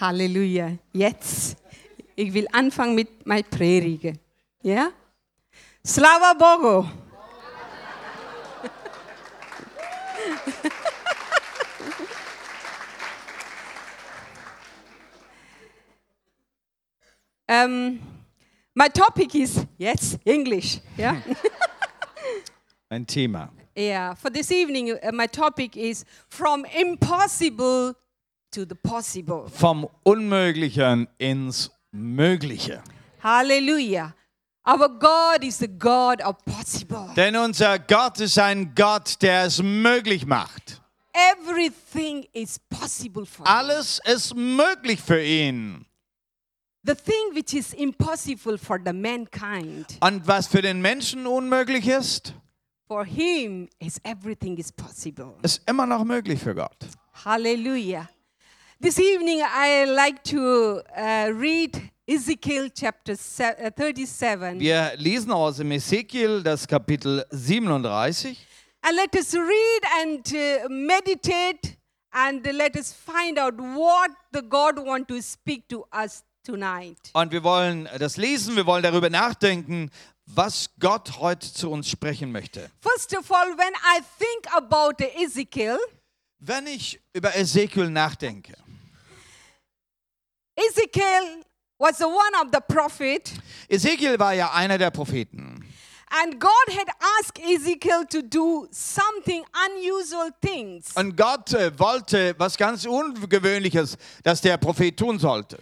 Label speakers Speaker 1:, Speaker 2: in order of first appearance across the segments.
Speaker 1: Halleluja. Jetzt. Ich will anfangen mit meiner Predige. Ja? Slava Bogo. um, my topic is, yes, English. Yeah?
Speaker 2: Ein Thema.
Speaker 1: yeah. For this evening, uh, my topic is from impossible.
Speaker 2: Vom Unmöglichen ins Mögliche.
Speaker 1: Hallelujah. Our God is the God of possible.
Speaker 2: Denn unser Gott ist ein Gott, der es möglich macht.
Speaker 1: Everything is possible for.
Speaker 2: Alles ist möglich für ihn.
Speaker 1: The thing which is impossible for the mankind,
Speaker 2: Und was für den Menschen unmöglich ist,
Speaker 1: for him is everything is possible.
Speaker 2: ist immer noch möglich für Gott.
Speaker 1: Hallelujah. This evening I like to uh, read Ezekiel chapter se- uh, 37
Speaker 2: Wir lesen aus dem Ezekiel das Kapitel 37
Speaker 1: and let us read and uh, meditate and let us find out what the God want to speak to us tonight.
Speaker 2: und wir wollen das lesen, wir wollen darüber nachdenken, was Gott heute zu uns sprechen möchte.
Speaker 1: First of all, when I think about Ezekiel,
Speaker 2: Wenn ich über Ezekiel nachdenke,
Speaker 1: Ezekiel was the one of the prophet,
Speaker 2: Ezekiel war ja einer der Propheten.
Speaker 1: and God had asked Ezekiel to do something unusual things.
Speaker 2: Und Gott äh, wollte was ganz Ungewöhnliches, dass der Prophet tun sollte.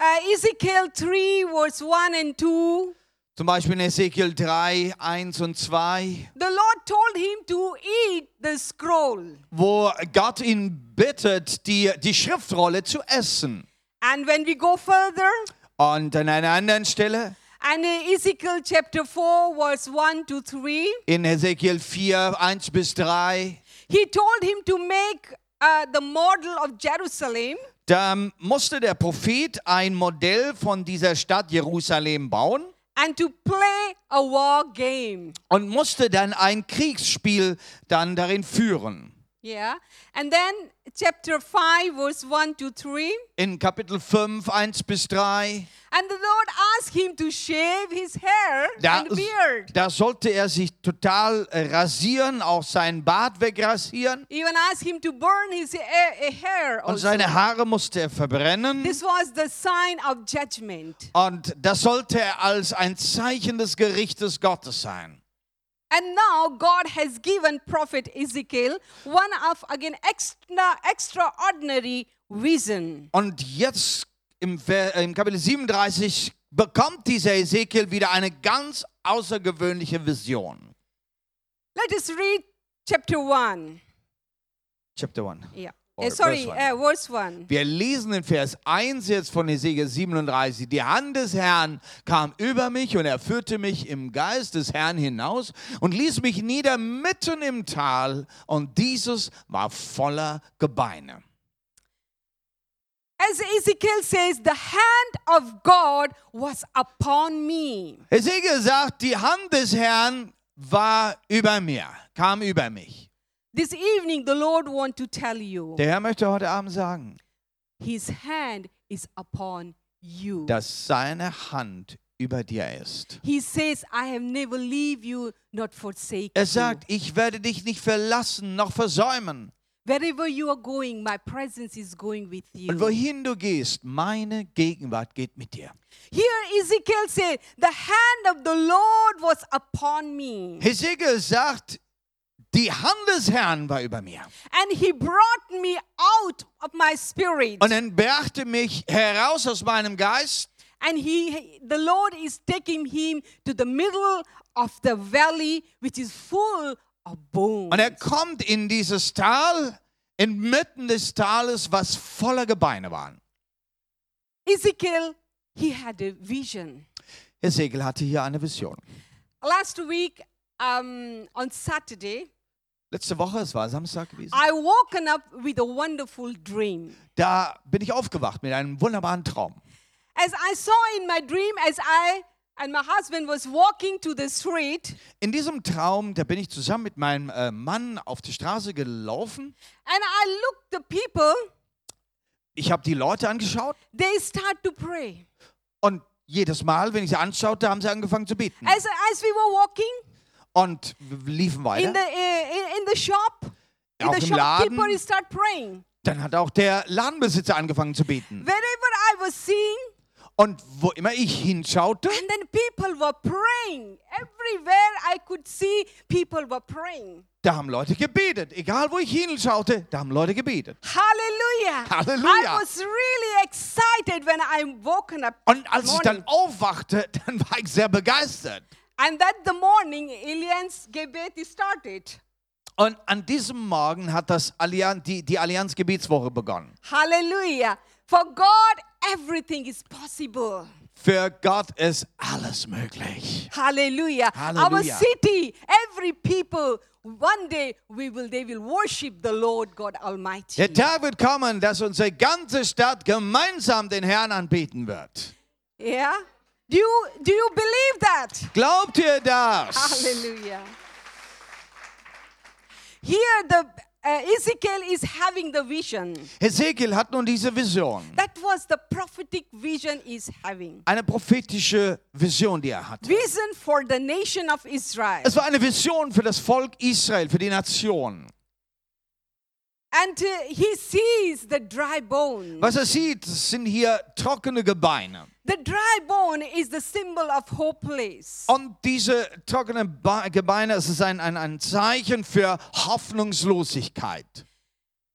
Speaker 1: Uh, Ezekiel 3, verse 1 and 2.
Speaker 2: Zum Beispiel in Ezekiel 3, 1 und 2,
Speaker 1: The Lord told him to eat the scroll.
Speaker 2: wo Gott ihn bittet, die, die Schriftrolle zu essen.
Speaker 1: And when we go further,
Speaker 2: Und an einer anderen Stelle,
Speaker 1: and in Ezekiel chapter 4, verse 1 to 3,
Speaker 2: in Ezekiel 4, 1 bis 3,
Speaker 1: he told him to make uh, the model of Jerusalem
Speaker 2: da musste der Prophet ein Modell von dieser Stadt Jerusalem bauen
Speaker 1: and to play a war game.
Speaker 2: und musste dann ein Kriegsspiel dann darin führen.
Speaker 1: Yeah. And then chapter 5, verse 1 to 3.
Speaker 2: In Kapitel 5, 1 bis 3,
Speaker 1: And the Lord asked him to shave his hair
Speaker 2: da,
Speaker 1: and beard.
Speaker 2: da sollte er sich total rasieren, auch seinen Bart wegrasieren
Speaker 1: Even asked him to burn his ha- uh, hair.
Speaker 2: und
Speaker 1: Also.
Speaker 2: seine Haare musste er verbrennen.
Speaker 1: This was the sign of judgment.
Speaker 2: Und das sollte als ein Zeichen des Gerichtes Gottes sein.
Speaker 1: And now God has given prophet Ezekiel one of again extra extraordinary vision.
Speaker 2: Und jetzt im, im Kapitel 37 bekommt dieser Ezekiel wieder eine ganz außergewöhnliche Vision.
Speaker 1: Let us read chapter 1.
Speaker 2: Chapter 1.
Speaker 1: Yeah.
Speaker 2: Or
Speaker 1: Uh, sorry,
Speaker 2: verse one.
Speaker 1: uh, verse 1.
Speaker 2: Wir lesen in Vers 1 jetzt von Ezekiel 37. Die Hand des Herrn kam über mich und er führte mich im Geist des Herrn hinaus und ließ mich nieder mitten im Tal und dieses war voller Gebeine.
Speaker 1: As Ezekiel says, the hand of God was upon me.
Speaker 2: Ezekiel sagt, die Hand des Herrn war über mir, kam über mich.
Speaker 1: This evening, the Lord want to tell you,
Speaker 2: Der Herr möchte heute Abend sagen,
Speaker 1: His hand is upon you.
Speaker 2: dass seine Hand über dir ist.
Speaker 1: He says, I have never leave you, not forsake
Speaker 2: Er sagt, ich werde dich nicht verlassen noch versäumen.
Speaker 1: Wherever you are going, my presence is going with you.
Speaker 2: Und wohin du gehst, meine Gegenwart geht mit dir.
Speaker 1: Here Ezekiel said, the hand of the Lord was upon me.
Speaker 2: Hesekiel sagt, die Hand des Herrn war über mir.
Speaker 1: And he brought me out of my spirit.
Speaker 2: Und er brachte mich heraus aus meinem Geist.
Speaker 1: And he the Lord is taking him to the middle of the valley, which is full of bones.
Speaker 2: Und er kommt in dieses Tal, inmitten des Tales, was voller Gebeine waren.
Speaker 1: Ezekiel, he had a vision.
Speaker 2: Hesekiel hatte hier eine Vision.
Speaker 1: Last week, um, on Saturday,
Speaker 2: Letzte Woche, es war Samstag gewesen,
Speaker 1: I woken up with a wonderful dream.
Speaker 2: da bin ich aufgewacht mit einem wunderbaren Traum.
Speaker 1: As I saw in my dream, as I and my husband was walking to the street,
Speaker 2: In diesem Traum, da bin ich zusammen mit meinem äh, Mann auf die Straße gelaufen.
Speaker 1: and I looked the people
Speaker 2: ich habe die Leute angeschaut
Speaker 1: They start to pray.
Speaker 2: und jedes Mal, wenn ich sie anschaute, haben sie angefangen zu beten.
Speaker 1: As, as we were walking
Speaker 2: Und liefen
Speaker 1: in
Speaker 2: weiter.
Speaker 1: the, uh, in, in the shop,
Speaker 2: Auch
Speaker 1: the
Speaker 2: im Laden.
Speaker 1: shopkeeper start praying.
Speaker 2: Dann hat auch der Ladenbesitzer angefangen zu beten.
Speaker 1: Wherever I was seeing,
Speaker 2: Und wo immer ich hinschaute,
Speaker 1: and then people were praying. Everywhere I could see, people were praying.
Speaker 2: da haben Leute gebetet. Egal wo ich hinschaute, da haben Leute gebetet.
Speaker 1: Hallelujah.
Speaker 2: Hallelujah.
Speaker 1: I was really excited when I woken up.
Speaker 2: Und als ich
Speaker 1: morning.
Speaker 2: dann aufwachte, dann war ich sehr begeistert.
Speaker 1: And that the morning, Alliance Gebet started.
Speaker 2: Und an diesem Morgen hat das Allianz, die, die Allianz Gebetswoche begonnen.
Speaker 1: Hallelujah. For God, everything is possible.
Speaker 2: Für Gott ist alles möglich.
Speaker 1: Hallelujah. Our
Speaker 2: Hallelujah.
Speaker 1: city, every people, one day we will they will worship the Lord God Almighty.
Speaker 2: Der Tag wird kommen, dass unsere ganze Stadt gemeinsam den Herrn anbeten wird.
Speaker 1: Yeah? Do you do you believe that?
Speaker 2: Glaubt ihr das?
Speaker 1: Hallelujah. Here the uh, Ezekiel is having the vision.
Speaker 2: Hesekiel hat nun diese Vision.
Speaker 1: That was the prophetic vision is having.
Speaker 2: Eine prophetische Vision, die er hatte.
Speaker 1: Vision for the nation of Israel.
Speaker 2: Es war eine Vision für das Volk Israel, für die Nation.
Speaker 1: And he sees the dry bone.
Speaker 2: Was er sieht, sind hier trockene Gebeine.
Speaker 1: The dry bone is the symbol of hopeless.
Speaker 2: Und diese trockenen Gebeine, es ist ein, ein, ein Zeichen für Hoffnungslosigkeit.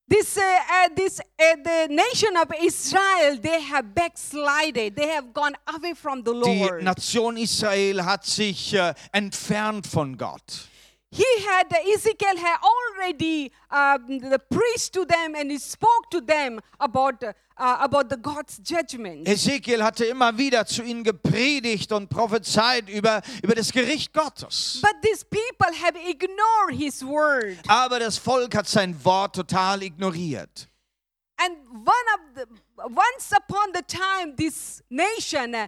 Speaker 1: This, uh, uh, this, uh, the nation of Israel, they have backslided. They have gone away from the
Speaker 2: Die
Speaker 1: Lord.
Speaker 2: Nation Israel hat sich äh, entfernt von Gott.
Speaker 1: He had, Ezekiel had already um, the priest to them and he spoke to them about, uh, about the God's judgment.
Speaker 2: Ezekiel hatte immer wieder zu ihnen gepredigt und prophezeit über, über das Gericht Gottes.
Speaker 1: But these people have ignored his word.
Speaker 2: Aber das Volk hat sein Wort total ignoriert.
Speaker 1: And one of the, once upon the time, this nation uh,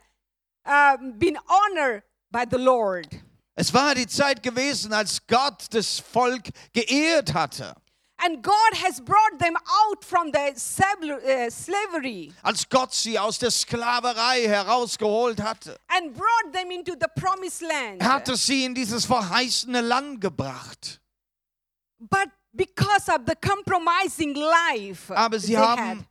Speaker 1: um, been honored by the Lord.
Speaker 2: Es war die Zeit gewesen, als Gott das Volk geehrt hatte.
Speaker 1: And God has brought them out from the uh, slavery
Speaker 2: Als Gott sie aus der Sklaverei herausgeholt hatte.
Speaker 1: and brought them into the promised land.
Speaker 2: Er hatte sie in dieses verheißene Land gebracht.
Speaker 1: But because of the compromising life
Speaker 2: Aber sie haben
Speaker 1: had,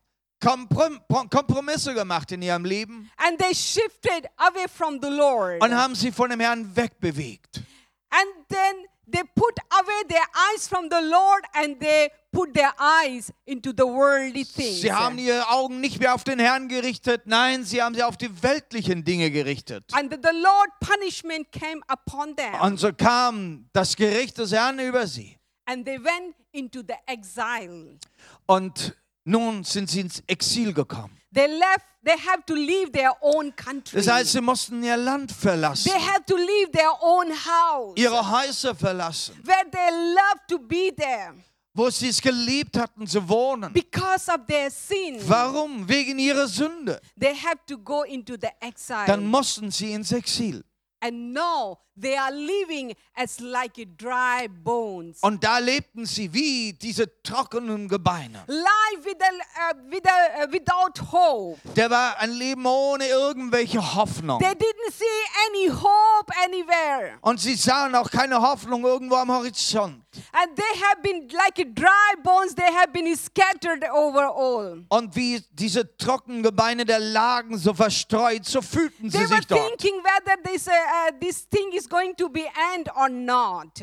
Speaker 2: Komprom Kompromisse gemacht in ihrem Leben
Speaker 1: and they shifted away from the Lord.
Speaker 2: und haben sie von dem Herrn wegbewegt.
Speaker 1: And then they put away their eyes from the Lord and they put their eyes into the worldly things.
Speaker 2: Sie haben ihre Augen nicht mehr auf den Herrn gerichtet, nein, sie haben sie auf die weltlichen Dinge gerichtet.
Speaker 1: And the Lord punishment came upon them.
Speaker 2: Und so kam das Gericht des Herrn über sie.
Speaker 1: and they went into the exile.
Speaker 2: Und nun sind sie ins Exil gekommen.
Speaker 1: They left, they have to leave their own country.
Speaker 2: Das heißt, sie mussten ihr Land verlassen,
Speaker 1: they have to leave their own house
Speaker 2: ihre Häuser verlassen,
Speaker 1: where they love to be there
Speaker 2: wo sie es geliebt hatten zu wohnen.
Speaker 1: because of their sin.
Speaker 2: Warum? Wegen ihrer Sünde.
Speaker 1: They have to go into the exile.
Speaker 2: Dann mussten sie ins Exil.
Speaker 1: and now they are living as like dry bones.
Speaker 2: Und da lebten sie wie diese trockenen Gebeine.
Speaker 1: Life with a, uh, with a, uh, without hope.
Speaker 2: Der war ein Leben ohne irgendwelche Hoffnung.
Speaker 1: They didn't see any hope anywhere.
Speaker 2: Und sie sahen auch keine Hoffnung irgendwo am Horizont.
Speaker 1: And they have been like dry bones, they have been scattered over all.
Speaker 2: Und wie diese trockenen Gebeine der lagen so verstreut, so fühlten sie
Speaker 1: They were
Speaker 2: sich dort.
Speaker 1: thinking whether this, uh, uh, this thing is going to be end or not.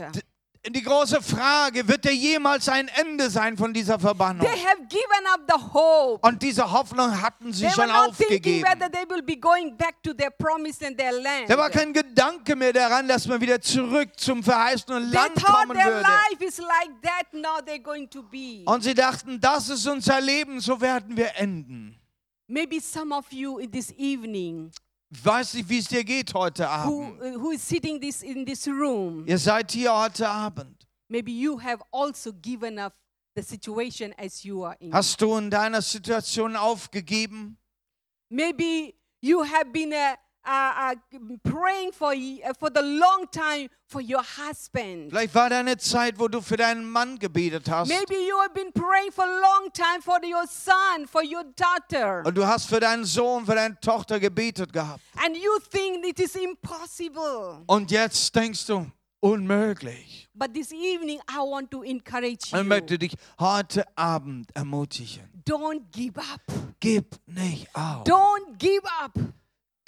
Speaker 2: Die große Frage, wird er jemals ein Ende sein von dieser Verbannung?
Speaker 1: They have given up the hope.
Speaker 2: Und diese Hoffnung hatten sie
Speaker 1: They
Speaker 2: schon aufgegeben.
Speaker 1: whether they will be going back to their promise and their land.
Speaker 2: Da war kein Gedanke mehr daran, dass man wieder zurück zum verheißenen
Speaker 1: They
Speaker 2: Land
Speaker 1: thought
Speaker 2: kommen
Speaker 1: their
Speaker 2: würde.
Speaker 1: life is like that, now they're going to be.
Speaker 2: Und sie dachten, das ist unser Leben, so werden wir enden.
Speaker 1: Maybe some of you in this evening
Speaker 2: weiß nicht, wie es dir geht heute
Speaker 1: who,
Speaker 2: Abend.
Speaker 1: uh, who is sitting this in this room,
Speaker 2: Ihr seid hier heute Abend.
Speaker 1: maybe you have also given up the situation as you are in.
Speaker 2: Hast du in deiner Situation aufgegeben?
Speaker 1: Maybe you have been uh, uh, uh, praying for, uh, for the long time for your husband.
Speaker 2: Vielleicht war da eine Zeit, wo du für deinen Mann gebetet hast.
Speaker 1: Maybe you have been praying for a long time for your son, for your daughter.
Speaker 2: Und du hast für deinen Sohn, für deine Tochter gebetet gehabt.
Speaker 1: And you think it is impossible.
Speaker 2: Und jetzt denkst du, unmöglich.
Speaker 1: But this evening, I want to encourage
Speaker 2: Ich
Speaker 1: you.
Speaker 2: möchte dich heute Abend ermutigen.
Speaker 1: Don't give up.
Speaker 2: Gib nicht auf.
Speaker 1: Don't give up.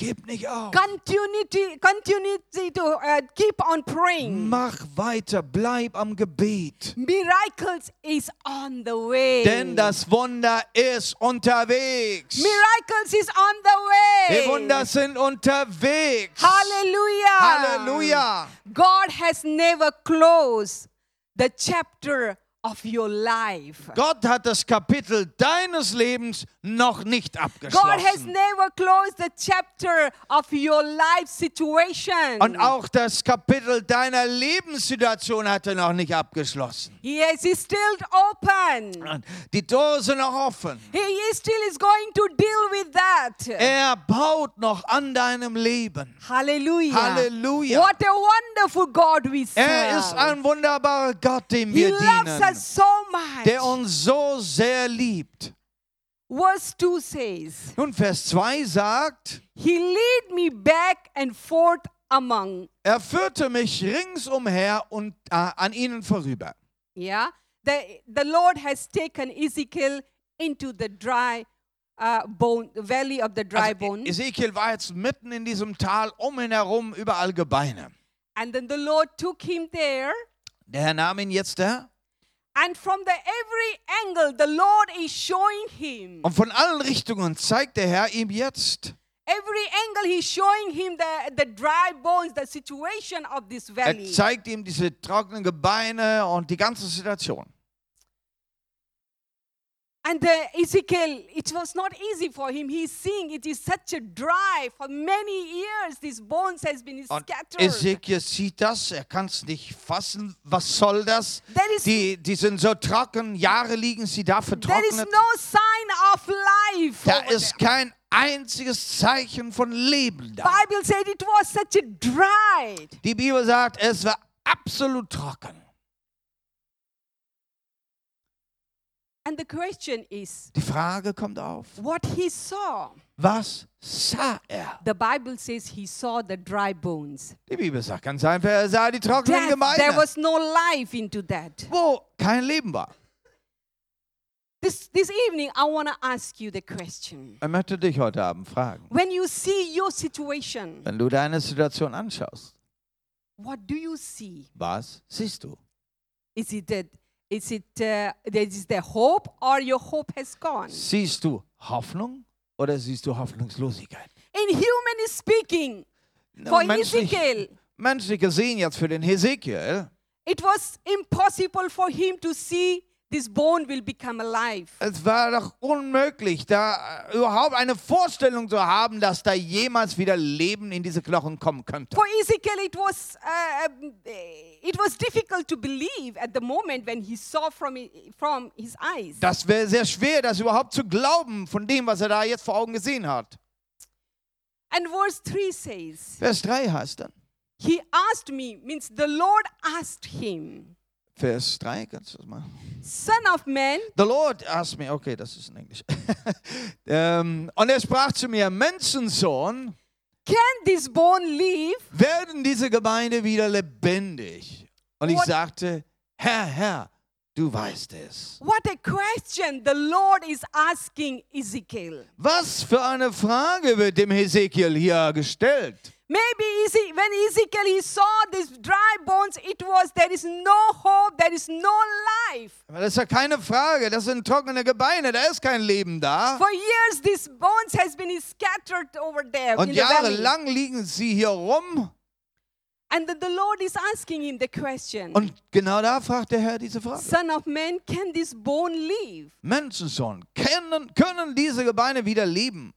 Speaker 2: Gib nicht auf.
Speaker 1: Continuity, continuity to uh, keep on praying.
Speaker 2: Mach weiter, bleib am Gebet.
Speaker 1: Miracles is on the way.
Speaker 2: Denn das Wunder ist unterwegs.
Speaker 1: Miracles is on the way.
Speaker 2: Die Wunder sind unterwegs.
Speaker 1: Hallelujah.
Speaker 2: Hallelujah.
Speaker 1: God has never closed the chapter of your life.
Speaker 2: Gott hat das Kapitel deines Lebens noch nicht
Speaker 1: God has
Speaker 2: abgeschlossen.
Speaker 1: never closed the chapter of your life situation.
Speaker 2: Und auch das Kapitel deiner Lebenssituation hat er noch nicht abgeschlossen.
Speaker 1: Yes, it's still open.
Speaker 2: Die Tore sind noch offen.
Speaker 1: He is still is going to deal with that.
Speaker 2: Er baut noch an deinem Leben.
Speaker 1: Hallelujah.
Speaker 2: Halleluja.
Speaker 1: What a wonderful God we serve.
Speaker 2: Er ist ein wunderbarer Gott, dem
Speaker 1: he
Speaker 2: wir
Speaker 1: loves
Speaker 2: dienen,
Speaker 1: so much.
Speaker 2: der uns so sehr liebt.
Speaker 1: Verse 2 says,
Speaker 2: Nun, Vers 2 sagt,
Speaker 1: He lead me back and forth among.
Speaker 2: er führte mich ringsumher und äh, an ihnen vorüber.
Speaker 1: Yeah. The, the Lord has taken Ezekiel into the dry uh, bone, valley of the dry
Speaker 2: Also,
Speaker 1: bones.
Speaker 2: Ezekiel war jetzt mitten in diesem Tal, um ihn herum, überall Gebeine.
Speaker 1: and then the Lord took him there.
Speaker 2: Der Herr nahm ihn jetzt da und von allen Richtungen zeigt der Herr ihm jetzt,
Speaker 1: Every angle, he's showing him the, the dry bones, the situation of this
Speaker 2: er zeigt ihm diese trockenen Gebeine und die ganze Situation.
Speaker 1: And uh, Ezekiel, it was not easy for him. He's seeing it is such a dry for many years. These bones has been
Speaker 2: Und
Speaker 1: scattered.
Speaker 2: Ezekiel sieht das, er kann es nicht fassen. Was soll das? Die, die sind so trocken, Jahre liegen sie da
Speaker 1: there is
Speaker 2: vertrocknet.
Speaker 1: no sign of life.
Speaker 2: Da ist
Speaker 1: there.
Speaker 2: kein einziges Zeichen von Leben da.
Speaker 1: Bible said it was such a dry.
Speaker 2: Die Bibel sagt, es war absolut trocken.
Speaker 1: And the question is,
Speaker 2: Die Frage kommt auf,
Speaker 1: what he saw.
Speaker 2: was sah er?
Speaker 1: The Bible says he saw the dry bones.
Speaker 2: Die Bibel sagt ganz einfach, er sah die trockenen
Speaker 1: Death, there
Speaker 2: Gebeine,
Speaker 1: was no life into that.
Speaker 2: wo kein Leben war.
Speaker 1: This, this evening, I want to ask you the question.
Speaker 2: Er möchte dich heute Abend fragen,
Speaker 1: When you see your situation,
Speaker 2: wenn du deine Situation anschaust,
Speaker 1: what do you see?
Speaker 2: was siehst du?
Speaker 1: Is it that is it uh, there is the hope or your hope has gone?
Speaker 2: Siehst du Hoffnung oder siehst du Hoffnungslosigkeit?
Speaker 1: In humanly speaking, for
Speaker 2: menschlich,
Speaker 1: Ezekiel,
Speaker 2: menschlich gesehen jetzt für den Hesekiel,
Speaker 1: it was impossible for him to see this bone will become alive.
Speaker 2: es war doch unmöglich, da überhaupt eine Vorstellung zu haben, dass da jemals wieder Leben in diese Knochen kommen könnte.
Speaker 1: For Ezekiel, it was uh, it was difficult to believe at the moment when he saw from from his eyes.
Speaker 2: Das wäre sehr schwer, das überhaupt zu glauben von dem, was er da jetzt vor Augen gesehen hat.
Speaker 1: And verse three says,
Speaker 2: Vers 3 heißt dann.
Speaker 1: he asked me means the Lord asked him,
Speaker 2: Vers 3, kannst du das mal?
Speaker 1: son of man,
Speaker 2: The Lord asked me, okay, das ist in Englisch. ähm, und er sprach zu mir, Menschensohn,
Speaker 1: can this bone live?
Speaker 2: werden diese Gemeinde wieder lebendig? Und ich
Speaker 1: What-
Speaker 2: sagte, Herr, Herr, du weißt es.
Speaker 1: What a question the Lord is asking Ezekiel.
Speaker 2: Was für eine Frage wird dem Hesekiel hier gestellt?
Speaker 1: Maybe when Ezekiel he saw these dry bones, it was there is no hope, there is no life.
Speaker 2: Aber Das ist ja keine Frage, das sind trockene Gebeine, da ist kein Leben da.
Speaker 1: For years, these bones has been scattered over there
Speaker 2: Und jahrelang liegen sie hier rum.
Speaker 1: And the Lord is asking him the question,
Speaker 2: Und genau da fragt der Herr diese Frage.
Speaker 1: Son of man, can this bone live?
Speaker 2: Menschensohn, können, können diese Gebeine wieder leben?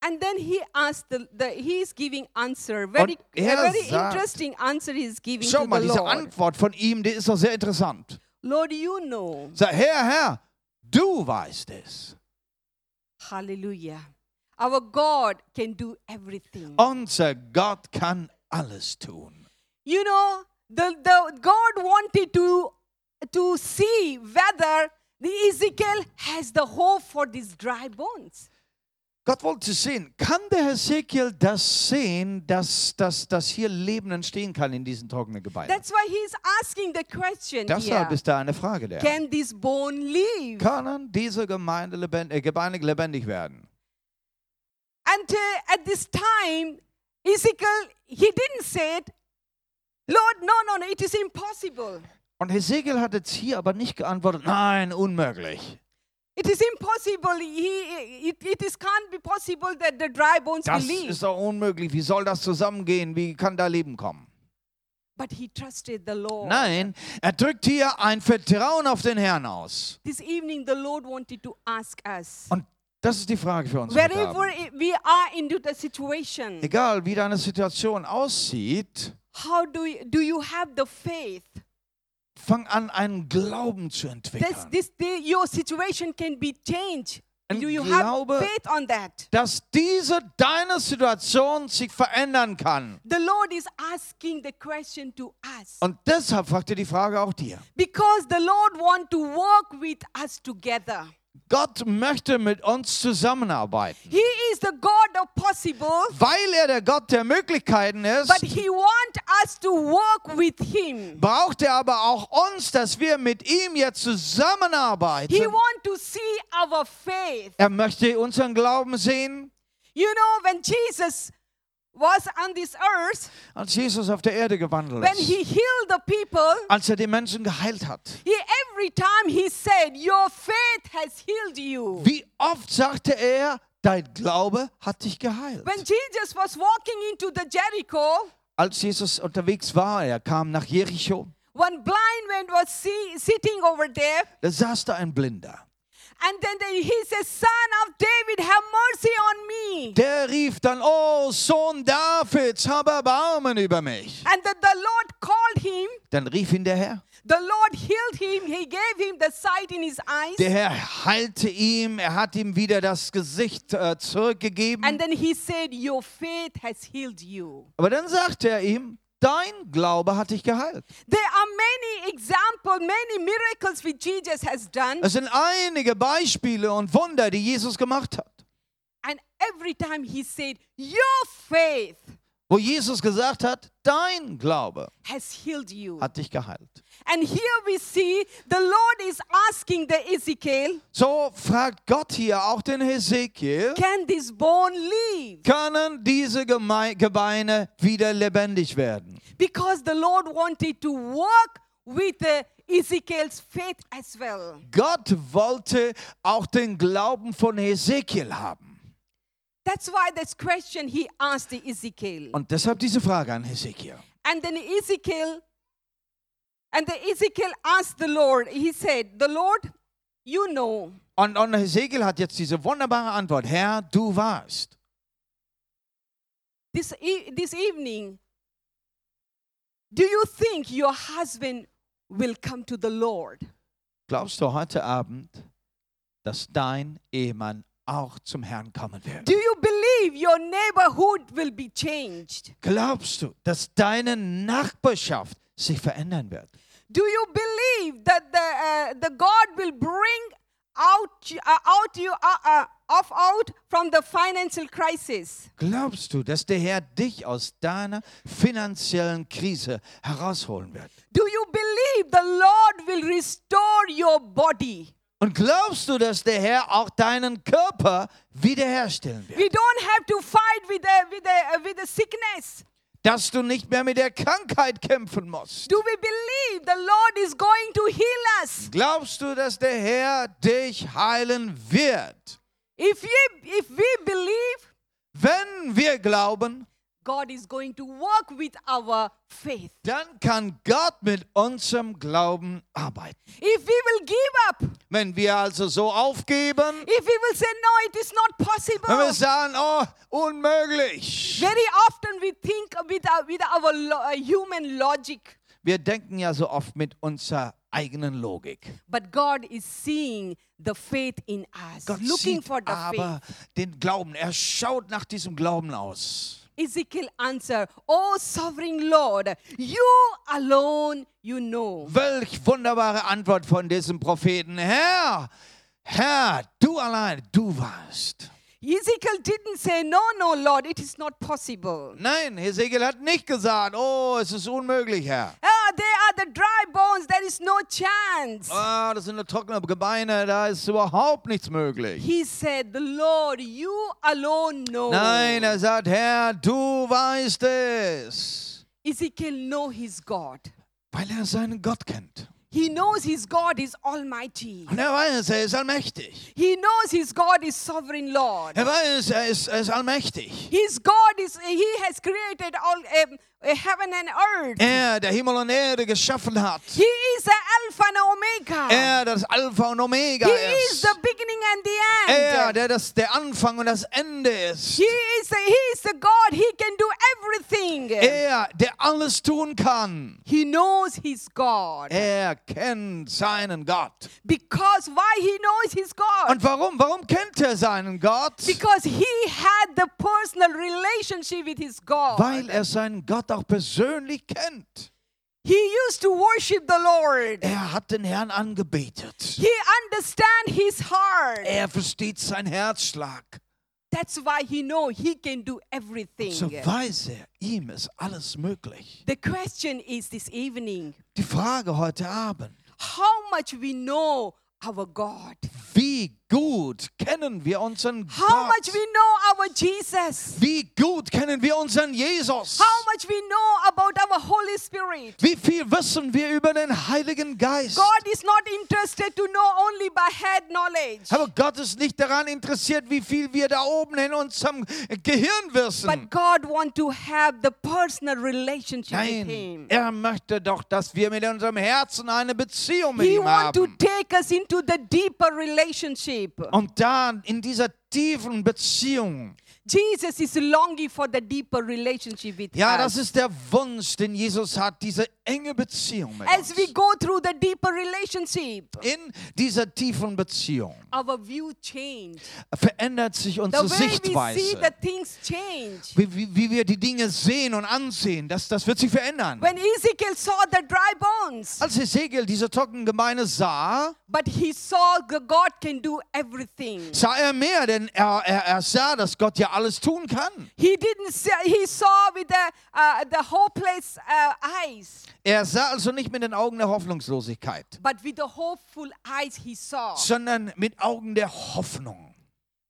Speaker 1: And then he asked the, the he is giving answer. Very,
Speaker 2: er
Speaker 1: a very
Speaker 2: sagt-
Speaker 1: interesting answer he is giving
Speaker 2: Schau
Speaker 1: to
Speaker 2: mal,
Speaker 1: the
Speaker 2: diese
Speaker 1: Lord.
Speaker 2: Antwort von ihm, die ist doch sehr interessant.
Speaker 1: Lord, you know.
Speaker 2: Sag, Herr, Herr, du weißt es.
Speaker 1: Hallelujah. Our God can do everything.
Speaker 2: Unser Gott kann alles tun.
Speaker 1: You know, the, the God wanted to, to see whether the Ezekiel has the hope for these dry bones.
Speaker 2: Gott wollte sehen, kann der Hesekiel das sehen, dass, dass, dass hier Leben entstehen kann in diesen trockenen Gebeinen?
Speaker 1: That's why he's asking the question
Speaker 2: Deshalb
Speaker 1: here.
Speaker 2: ist da eine Frage der.
Speaker 1: Can this bone live?
Speaker 2: Können diese Gemeinde lebend, äh, Gebeine lebendig werden?
Speaker 1: And uh, at this time, Ezekiel, he didn't say it, Lord, no, no, no, it is impossible.
Speaker 2: Und Hesekiel hat jetzt hier aber nicht geantwortet, nein, unmöglich.
Speaker 1: It is impossible. He, it, it is can't be possible that the dry bones
Speaker 2: Das
Speaker 1: will live.
Speaker 2: ist doch unmöglich. Wie soll das zusammengehen? Wie kann da Leben kommen?
Speaker 1: But he trusted the Lord.
Speaker 2: Nein, er drückt hier ein Vertrauen auf den Herrn aus.
Speaker 1: This evening, the Lord wanted to ask us
Speaker 2: Und das ist die Frage für uns.
Speaker 1: wherever we are into the situation,
Speaker 2: Egal, wie deine Situation aussieht,
Speaker 1: how do you, do you have the faith?
Speaker 2: Fang an, einen Glauben zu
Speaker 1: This,
Speaker 2: entwickeln.
Speaker 1: this, the, your situation can be changed.
Speaker 2: Ein
Speaker 1: do you
Speaker 2: Glaube-
Speaker 1: have faith on that?
Speaker 2: Dass diese deine Situation sich verändern kann.
Speaker 1: The Lord is asking the question to us
Speaker 2: Und deshalb fragt er die Frage auch dir.
Speaker 1: because the Lord want to work with us together.
Speaker 2: Gott möchte mit uns zusammenarbeiten.
Speaker 1: He is the God of possible,
Speaker 2: Weil er der Gott der Möglichkeiten ist,
Speaker 1: but He want us to work with Him.
Speaker 2: braucht er aber auch uns, dass wir mit ihm jetzt
Speaker 1: He
Speaker 2: zusammenarbeiten.
Speaker 1: want to see our faith.
Speaker 2: Er möchte unseren Glauben sehen.
Speaker 1: You know, when Jesus was on this earth,
Speaker 2: Als Jesus auf der Erde gewandelt
Speaker 1: when
Speaker 2: ist,
Speaker 1: He healed the people,
Speaker 2: als er die Menschen geheilt hat,
Speaker 1: He every time He said, "Your faith has healed you."
Speaker 2: wie oft sagte er, dein Glaube hat dich geheilt.
Speaker 1: When Jesus was walking into the Jericho,
Speaker 2: Als Jesus unterwegs war, er kam nach Jericho,
Speaker 1: one blind man was see, sitting over there,
Speaker 2: da saß da ein Blinder. Der rief dann, oh Sohn Davids, hab Erbarmen über mich.
Speaker 1: And the, the Lord called him.
Speaker 2: Dann rief ihn der Herr.
Speaker 1: The Lord healed him. He gave him the sight in his eyes.
Speaker 2: Der Herr heilte ihm, er hat ihm wieder das Gesicht äh, zurückgegeben.
Speaker 1: And then he said, Your faith has healed you.
Speaker 2: Aber dann sagte er ihm, dein Glaube hat dich geheilt.
Speaker 1: There are many examples, many miracles which Jesus has done.
Speaker 2: Es sind einige Beispiele und Wunder, die Jesus gemacht hat.
Speaker 1: And every time he said, Your faith
Speaker 2: Wo Jesus gesagt hat, dein Glaube hat dich geheilt.
Speaker 1: And here we see the Lord is asking the Ezekiel,
Speaker 2: So fragt Gott hier auch den Hesekiel, können diese Geme Gebeine wieder lebendig werden?
Speaker 1: Because the Lord wanted to work with the Ezekiel's faith as well.
Speaker 2: Gott wollte auch den Glauben von Hesekiel haben.
Speaker 1: That's why this question he asked Ezekiel.
Speaker 2: Und deshalb diese Frage an Hesekiel.
Speaker 1: And then Ezekiel, and the Ezekiel asked the Lord, he said, The Lord, you know.
Speaker 2: Und, und Hesekiel hat jetzt diese wunderbare Antwort. Herr, du warst.
Speaker 1: This, e- this evening, do you think your husband will come to the Lord?
Speaker 2: Glaubst du heute Abend, dass dein Ehemann auch zum Herrn kommen wird?
Speaker 1: Do you believe your neighborhood will be changed?
Speaker 2: Glaubst du, dass deine Nachbarschaft sich verändern wird?
Speaker 1: Do you believe that the, uh, the God will bring out, uh, out you uh, uh, off out from the financial crisis?
Speaker 2: Glaubst du, dass der Herr dich aus deiner finanziellen Krise herausholen wird?
Speaker 1: Do you believe the Lord will restore your body?
Speaker 2: Und glaubst du, dass der Herr auch deinen Körper wiederherstellen wird?
Speaker 1: We don't have to fight with the, with the, uh, with the sickness.
Speaker 2: Dass du nicht mehr mit der Krankheit kämpfen musst?
Speaker 1: Do we believe the Lord is going to heal us?
Speaker 2: Glaubst du, dass der Herr dich heilen wird?
Speaker 1: If, we if we believe,
Speaker 2: Wenn wir glauben,
Speaker 1: God is going to work with our faith.
Speaker 2: dann kann Gott mit unserem Glauben arbeiten.
Speaker 1: If we will give up,
Speaker 2: Wenn wir also so aufgeben,
Speaker 1: if we will say, No, it is not
Speaker 2: wenn wir
Speaker 1: possible.
Speaker 2: sagen, oh, unmöglich.
Speaker 1: Very often we think with our, with our uh, human logic.
Speaker 2: Wir denken ja so oft mit unserer eigenen Logik.
Speaker 1: But God is seeing the faith in us,
Speaker 2: Gott
Speaker 1: looking
Speaker 2: sieht
Speaker 1: for the
Speaker 2: aber
Speaker 1: faith.
Speaker 2: den Glauben. Er schaut nach diesem Glauben aus.
Speaker 1: Ezekiel answered, Oh sovereign Lord, you alone you know.
Speaker 2: Welch wunderbare Antwort von diesem Propheten. Herr, Herr, du allein, du weißt.
Speaker 1: Ezekiel didn't say, No, no, Lord, it is not possible.
Speaker 2: Nein, Hesekiel hat nicht gesagt, oh, es ist unmöglich, Herr.
Speaker 1: Ah, they are the dry bones, there is no chance.
Speaker 2: Ah, das sind nur trockene Gebeine, da ist überhaupt nichts möglich.
Speaker 1: He said, The Lord, you alone know.
Speaker 2: Nein, er sagt, Herr, du weißt es.
Speaker 1: Ezekiel know his God.
Speaker 2: Weil er seinen Gott kennt.
Speaker 1: He knows his God is almighty.
Speaker 2: Und er weiß, er ist allmächtig.
Speaker 1: He knows his God is sovereign Lord.
Speaker 2: Er weiß, er ist, er ist allmächtig.
Speaker 1: His God is, he has created all um, heaven and earth.
Speaker 2: Er, der Himmel und Erde geschaffen hat.
Speaker 1: He is the Alpha and Omega.
Speaker 2: Er, das Alpha und Omega
Speaker 1: he is
Speaker 2: ist.
Speaker 1: the beginning and the end.
Speaker 2: Er, der das, der Anfang und das Ende ist.
Speaker 1: he, is the, he is the God. He can do everything.
Speaker 2: Er, der alles tun kann.
Speaker 1: he knows his God.
Speaker 2: Er kennt seinen Gott.
Speaker 1: because why he knows his God?
Speaker 2: Und warum? Warum kennt er seinen Gott?
Speaker 1: because he had the personal relationship with his God.
Speaker 2: Weil er seinen Gott auch persönlich kennt.
Speaker 1: he used to worship the Lord.
Speaker 2: Er hat den Herrn angebetet.
Speaker 1: He understand his heart.
Speaker 2: Er versteht seinen Herzschlag.
Speaker 1: That's why he know he can do everything.
Speaker 2: So weiß er, ihm ist alles möglich.
Speaker 1: The question is this evening,
Speaker 2: Die Frage heute Abend,
Speaker 1: how much we know our God?
Speaker 2: wie gut kennen wir unseren
Speaker 1: How
Speaker 2: Gott?
Speaker 1: much we know our Jesus?
Speaker 2: Wie gut kennen wir unseren Jesus?
Speaker 1: How much we know about our Holy Spirit?
Speaker 2: Wie viel wissen wir über den Heiligen Geist?
Speaker 1: God is not interested to know only by head knowledge.
Speaker 2: Aber Gott ist nicht daran interessiert, wie viel wir da oben in unserem Gehirn wissen.
Speaker 1: But God want to have the personal relationship with
Speaker 2: Nein,
Speaker 1: Him.
Speaker 2: er möchte doch, dass wir mit unserem Herzen eine Beziehung mit
Speaker 1: He
Speaker 2: ihm
Speaker 1: want to
Speaker 2: haben.
Speaker 1: take us into the deeper relationship.
Speaker 2: Und da in dieser tiefen Beziehung,
Speaker 1: Jesus is longing for the deeper relationship with
Speaker 2: ja, das ist der Wunsch, den Jesus hat, diese enge Beziehung mit
Speaker 1: As we
Speaker 2: uns.
Speaker 1: go through the deeper relationship,
Speaker 2: In dieser tiefen Beziehung
Speaker 1: our view change.
Speaker 2: verändert sich
Speaker 1: The
Speaker 2: unsere
Speaker 1: way we see
Speaker 2: Sichtweise.
Speaker 1: the things change.
Speaker 2: Wie, wie, wie wir die Dinge sehen und ansehen, das, das wird sich verändern.
Speaker 1: When Ezekiel saw the dry bones,
Speaker 2: Als Ezekiel diese trockenen Gemeinde sah,
Speaker 1: but he saw the God can do everything.
Speaker 2: sah er mehr, denn er, er, er sah, dass Gott ja alles tun kann.
Speaker 1: He didn't see, he saw with the, uh, the hopeless uh, eyes,
Speaker 2: Er sah also nicht mit den Augen der Hoffnungslosigkeit,
Speaker 1: but with the hopeful eyes he saw.
Speaker 2: sondern mit Augen der Hoffnung,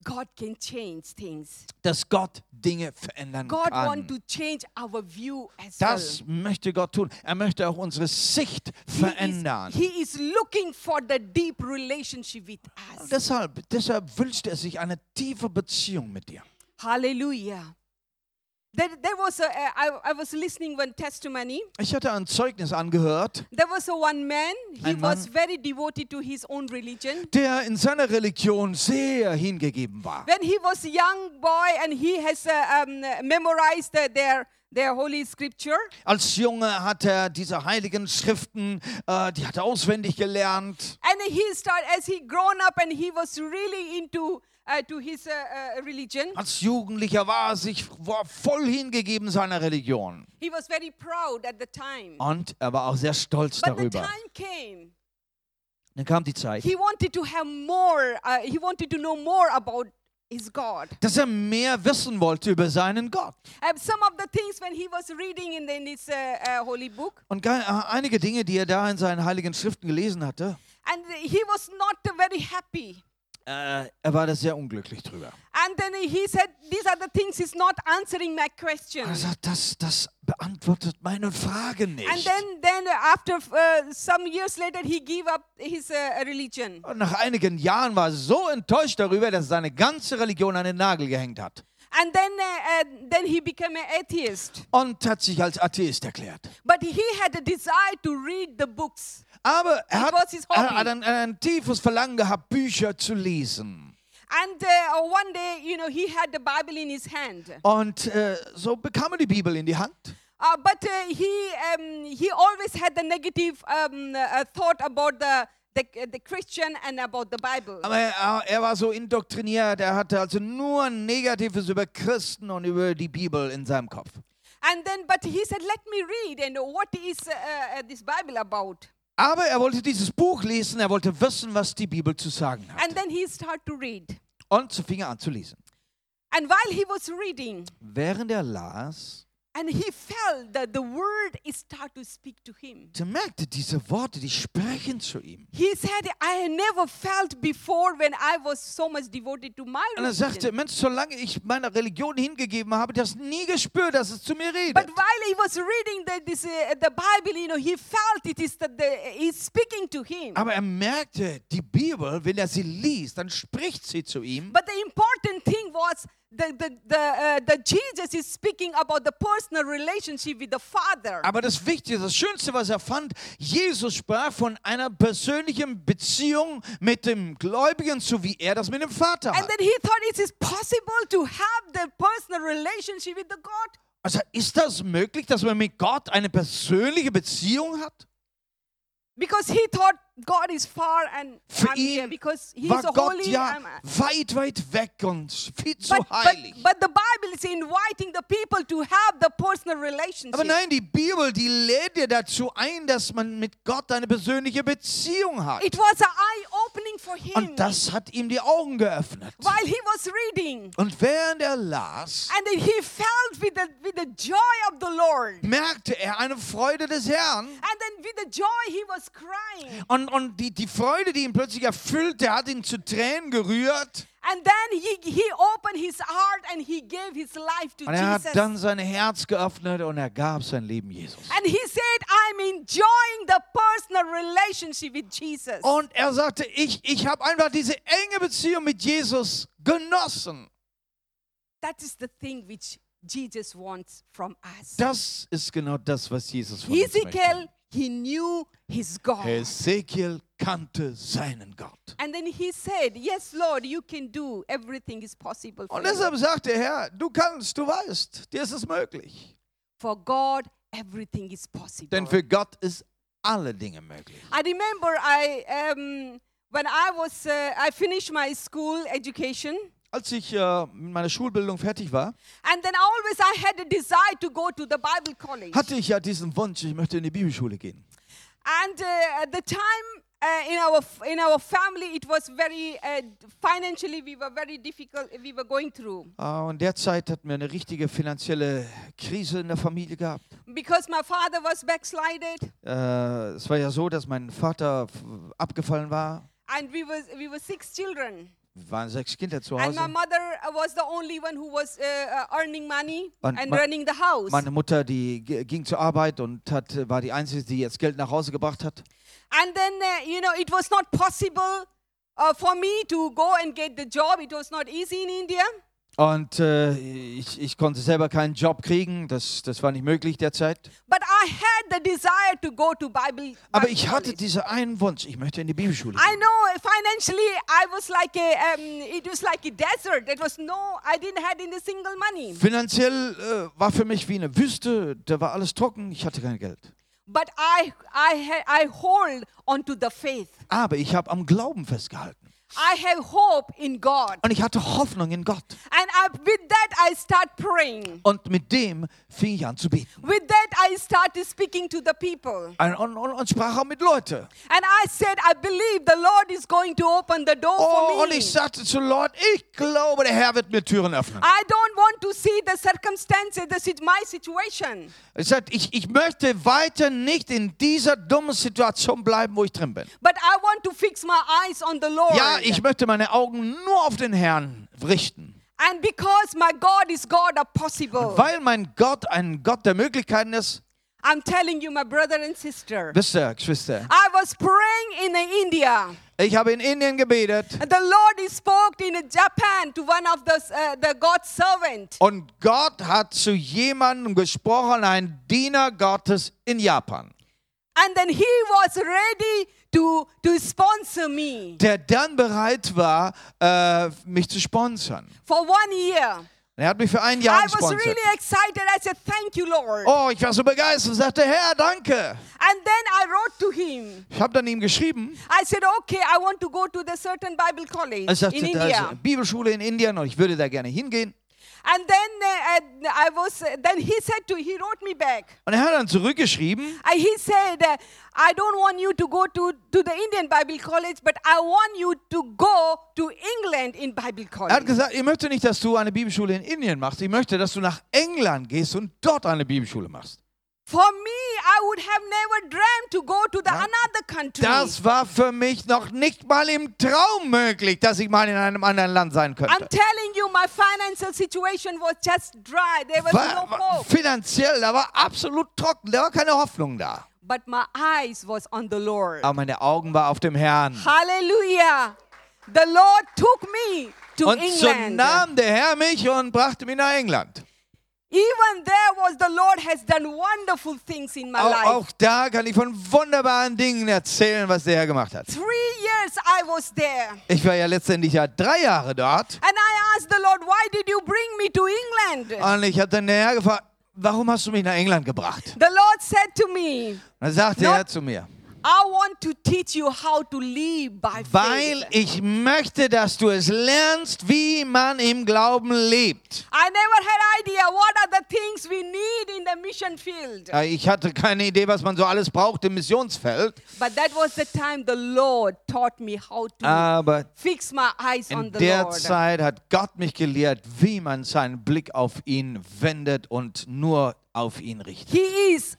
Speaker 1: God can change things.
Speaker 2: dass Gott Dinge verändern
Speaker 1: God want
Speaker 2: kann.
Speaker 1: to change our view as
Speaker 2: Das
Speaker 1: well.
Speaker 2: möchte Gott tun. Er möchte auch unsere Sicht
Speaker 1: He
Speaker 2: verändern.
Speaker 1: is, he is looking for the deep relationship with us.
Speaker 2: Deshalb, deshalb wünscht er sich eine tiefe Beziehung mit dir.
Speaker 1: Hallelujah. There, there was a, I, I was listening one testimony.
Speaker 2: Ich hatte ein Zeugnis angehört,
Speaker 1: There was a one man. He
Speaker 2: Ein
Speaker 1: was
Speaker 2: Mann.
Speaker 1: very devoted to his own religion.
Speaker 2: der in seiner Religion sehr hingegeben war.
Speaker 1: When he was a young boy and he has uh, um, memorized uh, their their holy scripture,
Speaker 2: Als Junge hat er diese heiligen Schriften, äh, die hat er auswendig gelernt.
Speaker 1: and he started as he grown up and he was really into uh, to his uh, religion.
Speaker 2: Als Jugendlicher war er sich war voll hingegeben seiner Religion.
Speaker 1: He was very proud at the time.
Speaker 2: Und er war auch sehr stolz
Speaker 1: But the
Speaker 2: darüber.
Speaker 1: time came.
Speaker 2: Dann kam die Zeit,
Speaker 1: He wanted to have more. Uh, he wanted to know more about his God.
Speaker 2: dass er mehr wissen wollte über seinen Gott.
Speaker 1: And some of the things when he was reading in, the, in his uh, uh, holy book,
Speaker 2: Und ge- äh, einige Dinge, die er da in seinen heiligen Schriften gelesen hatte,
Speaker 1: and he was not very happy.
Speaker 2: Äh, er war da sehr unglücklich drüber.
Speaker 1: And then he said, These are the things he's not answering my
Speaker 2: Er
Speaker 1: questions.
Speaker 2: sagt, das, das beantwortet meine Frage
Speaker 1: And
Speaker 2: nicht.
Speaker 1: then, then after uh, some years later, he gave up his uh, religion.
Speaker 2: Und nach einigen Jahren war er so enttäuscht darüber, dass er seine ganze Religion an den Nagel gehängt hat.
Speaker 1: And then, uh, uh, then he became an atheist.
Speaker 2: Und hat sich als Atheist erklärt.
Speaker 1: But he had a desire to read the books.
Speaker 2: Aber er hat, er hat ein, ein tiefes Verlangen gehabt, Bücher zu lesen.
Speaker 1: And uh, one day, you know, he had the Bible in his hand.
Speaker 2: Und äh, so bekam er die Bibel in die Hand.
Speaker 1: Uh, but uh, he um, he always had the negative um, uh, thought about the, the the Christian and about the Bible.
Speaker 2: Aber er, er war so indoktriniert, er hatte also nur Negatives über Christen und über die Bibel in seinem Kopf.
Speaker 1: And then, but he said, "Let me read." And what is uh, uh, this Bible about?
Speaker 2: Aber er wollte dieses Buch lesen, er wollte wissen, was die Bibel zu sagen hat.
Speaker 1: And then he started to read.
Speaker 2: Und so fing er an zu lesen.
Speaker 1: And while he was reading,
Speaker 2: Während er las,
Speaker 1: and he felt that the word is start to speak to him.
Speaker 2: der merkte diese Worte, die sprechen zu ihm.
Speaker 1: He said, "I had never felt before when I was so much devoted to my
Speaker 2: Und er sagte,
Speaker 1: religion."
Speaker 2: Mensch, solange ich meiner Religion hingegeben habe, das nie gespürt, dass es zu mir redet.
Speaker 1: But while he was reading the, this, uh, the Bible, you know, he felt it is that the, he's speaking to him.
Speaker 2: Aber er merkte, die Bibel, wenn er sie liest, dann spricht sie zu ihm.
Speaker 1: But the important thing was the, the, the, uh, the Jesus is speaking about the personal relationship with the Father.
Speaker 2: Aber das Wichtige, das Schönste, was er fand, Jesus sprach von einer persönlichen Beziehung mit dem Gläubigen, so wie er das mit dem Vater
Speaker 1: And
Speaker 2: hat.
Speaker 1: then he thought it is possible to have the personal relationship with the God.
Speaker 2: Also ist das möglich, dass man mit Gott eine persönliche Beziehung hat?
Speaker 1: Because he thought God is far and
Speaker 2: Für
Speaker 1: I'm here
Speaker 2: ihn
Speaker 1: because he's
Speaker 2: war
Speaker 1: so
Speaker 2: Gott
Speaker 1: holy.
Speaker 2: ja
Speaker 1: I'm,
Speaker 2: weit, weit weg und viel zu
Speaker 1: but,
Speaker 2: heilig.
Speaker 1: but the Bible is inviting the people to have the personal relationship.
Speaker 2: Aber nein, die Bibel, die lädt dir dazu ein, dass man mit Gott eine persönliche Beziehung hat.
Speaker 1: It was an eye-opening for him
Speaker 2: Und das hat ihm die Augen geöffnet.
Speaker 1: while he was reading.
Speaker 2: Und während er las,
Speaker 1: And then he felt with the, with the joy of the Lord.
Speaker 2: merkte er eine Freude des Herrn.
Speaker 1: And then with the joy he was crying.
Speaker 2: Und, und die, die Freude, die ihn plötzlich erfüllte, hat ihn zu Tränen gerührt.
Speaker 1: And then he, he opened his heart and he gave his life to
Speaker 2: Und er
Speaker 1: Jesus.
Speaker 2: hat dann sein Herz geöffnet und er gab sein Leben Jesus.
Speaker 1: And he said, I'm enjoying the personal relationship with Jesus.
Speaker 2: Und er sagte, ich, ich habe einfach diese enge Beziehung mit Jesus genossen.
Speaker 1: That is the thing which Jesus wants from us.
Speaker 2: Das ist genau das, was Jesus von uns
Speaker 1: Ezekiel,
Speaker 2: möchte.
Speaker 1: He knew his God.
Speaker 2: Ezekiel kannte seinen Gott.
Speaker 1: And then he said, Yes, Lord, you can do. Everything is possible for
Speaker 2: Und deshalb sagte der Herr, du kannst, du weißt, dir ist es möglich.
Speaker 1: For God, everything is possible.
Speaker 2: Denn für Gott ist alle Dinge möglich.
Speaker 1: I remember I, um, when I was, uh, I finished my school education,
Speaker 2: Als ich äh, mit meiner Schulbildung fertig war,
Speaker 1: to to
Speaker 2: hatte ich ja diesen Wunsch, ich möchte in die Bibelschule gehen.
Speaker 1: And uh, at the time uh, in our in our family, it was very uh, financially we were very difficult. We were going through
Speaker 2: Äh, Und derzeit hatten wir eine richtige finanzielle Krise in der Familie gehabt.
Speaker 1: because my father was backslided,
Speaker 2: Äh, Es war ja so, dass mein Vater abgefallen war.
Speaker 1: and we was we were six children.
Speaker 2: Waren sechs Kinder zu
Speaker 1: And my
Speaker 2: Hause.
Speaker 1: mother was the only one who was uh, uh, earning money
Speaker 2: Und
Speaker 1: and running the house.
Speaker 2: Meine Mutter, die ging zur Arbeit und hat, war die Einzige, die jetzt Geld nach Hause gebracht hat.
Speaker 1: And then, uh, you know, it was not possible uh, for me to go and get the job. It was not easy in India.
Speaker 2: Und äh, ich, ich konnte selber keinen Job kriegen, das, das war nicht möglich derzeit.
Speaker 1: But I had the desire to go to Bible.
Speaker 2: Aber ich hatte diesen einen Wunsch, ich möchte in die Bibelschule
Speaker 1: I
Speaker 2: gehen.
Speaker 1: know financially I was like a, um, it was like a desert. There was no, I didn't have any single money.
Speaker 2: Finanziell äh, war für mich wie eine Wüste, da war alles trocken, ich hatte kein Geld.
Speaker 1: But I, I, I hold onto the faith.
Speaker 2: Aber ich habe am Glauben festgehalten.
Speaker 1: I have hope in God.
Speaker 2: Und ich hatte Hoffnung in Gott.
Speaker 1: And I, with that, I start praying.
Speaker 2: Und mit dem fing ich an zu beten.
Speaker 1: With that, I started speaking to the people.
Speaker 2: Und, und, und, und sprach auch mit Leuten.
Speaker 1: And I said, I believe the Lord is going to open the door
Speaker 2: Oh,
Speaker 1: for
Speaker 2: und
Speaker 1: me.
Speaker 2: ich sagte zu Lord, ich glaube, der Herr wird mir Türen öffnen.
Speaker 1: I don't want to see the circumstances, this is my situation.
Speaker 2: Er ich sagte, ich, ich möchte weiter nicht in dieser dummen Situation bleiben, wo ich drin bin.
Speaker 1: But I want to fix my eyes on the Lord.
Speaker 2: Ja, ich möchte meine Augen nur auf den Herrn richten.
Speaker 1: and because my God is God of possible.
Speaker 2: Weil mein Gott ein Gott der Möglichkeiten ist.
Speaker 1: I'm telling you, my brother and sister.
Speaker 2: Wisst ihr, Geschwister,
Speaker 1: I was praying in India.
Speaker 2: ich habe in Indien gebetet
Speaker 1: And the Lord spoke in Japan to one of the, uh, the God's servant.
Speaker 2: und Gott hat zu jemandem gesprochen, ein Diener Gottes in Japan,
Speaker 1: And then he was ready to, to sponsor me
Speaker 2: der dann bereit war, äh, mich zu sponsern.
Speaker 1: for one year.
Speaker 2: Und er hat mich für ein Jahr
Speaker 1: I was
Speaker 2: gesponsert.
Speaker 1: really excited. I said, Thank you, Lord.
Speaker 2: Oh, ich war so begeistert und sagte, Herr, danke.
Speaker 1: And then I wrote to him.
Speaker 2: Ich habe dann ihm geschrieben,
Speaker 1: I said, Okay, I want to go to the certain Bible college
Speaker 2: ich sagte,
Speaker 1: in
Speaker 2: da ist
Speaker 1: India.
Speaker 2: eine Bibelschule in Indien und ich würde da gerne hingehen.
Speaker 1: And then uh, uh, I was. then he said to. He wrote me back.
Speaker 2: Und er hat dann zurückgeschrieben,
Speaker 1: Uh, he said, uh, I don't want you to go to, to the Indian Bible College, but I want you to go to England in Bible
Speaker 2: er hat
Speaker 1: College.
Speaker 2: gesagt, ich möchte nicht, dass du eine Bibelschule in Indien machst. Ich möchte, dass du nach England gehst und dort eine Bibelschule machst.
Speaker 1: For me, I would have never dreamt to go to the another country.
Speaker 2: Das war für mich noch nicht mal im Traum möglich, dass ich mal in einem anderen Land sein
Speaker 1: I'm
Speaker 2: könnte.
Speaker 1: telling you, my financial situation was just dry. There was
Speaker 2: War,
Speaker 1: no hope.
Speaker 2: finanziell, da war absolut trocken, da war keine Hoffnung da.
Speaker 1: But my eyes was on the Lord.
Speaker 2: Aber meine Augen waren auf dem Herrn.
Speaker 1: Hallelujah. The Lord took me to
Speaker 2: Und so
Speaker 1: England.
Speaker 2: nahm der Herr mich und brachte mich nach England.
Speaker 1: Even there was the Lord has done wonderful things in my
Speaker 2: Auch,
Speaker 1: life.
Speaker 2: auch da kann ich von wunderbaren Dingen erzählen, was der Herr gemacht hat.
Speaker 1: Three years I was there.
Speaker 2: Ich war ja letztendlich ja drei Jahre dort
Speaker 1: And I asked the Lord, why did you bring me to England?
Speaker 2: und ich habe dann den Herr gefragt, warum hast du mich nach England gebracht?
Speaker 1: The Lord said to me,
Speaker 2: dann sagte er zu mir,
Speaker 1: I want to teach you how to live by
Speaker 2: weil ich möchte, dass du es lernst, wie man im Glauben lebt.
Speaker 1: I never had idea what are the things we need in the mission field.
Speaker 2: Ich hatte keine Idee, was man so alles braucht im Missionsfeld,
Speaker 1: But that was the time the Lord taught me how to
Speaker 2: aber
Speaker 1: fix my eyes on
Speaker 2: in der. Zeit hat Gott mich gelehrt, wie man seinen Blick auf ihn wendet und nur auf ihn richtet.
Speaker 1: He is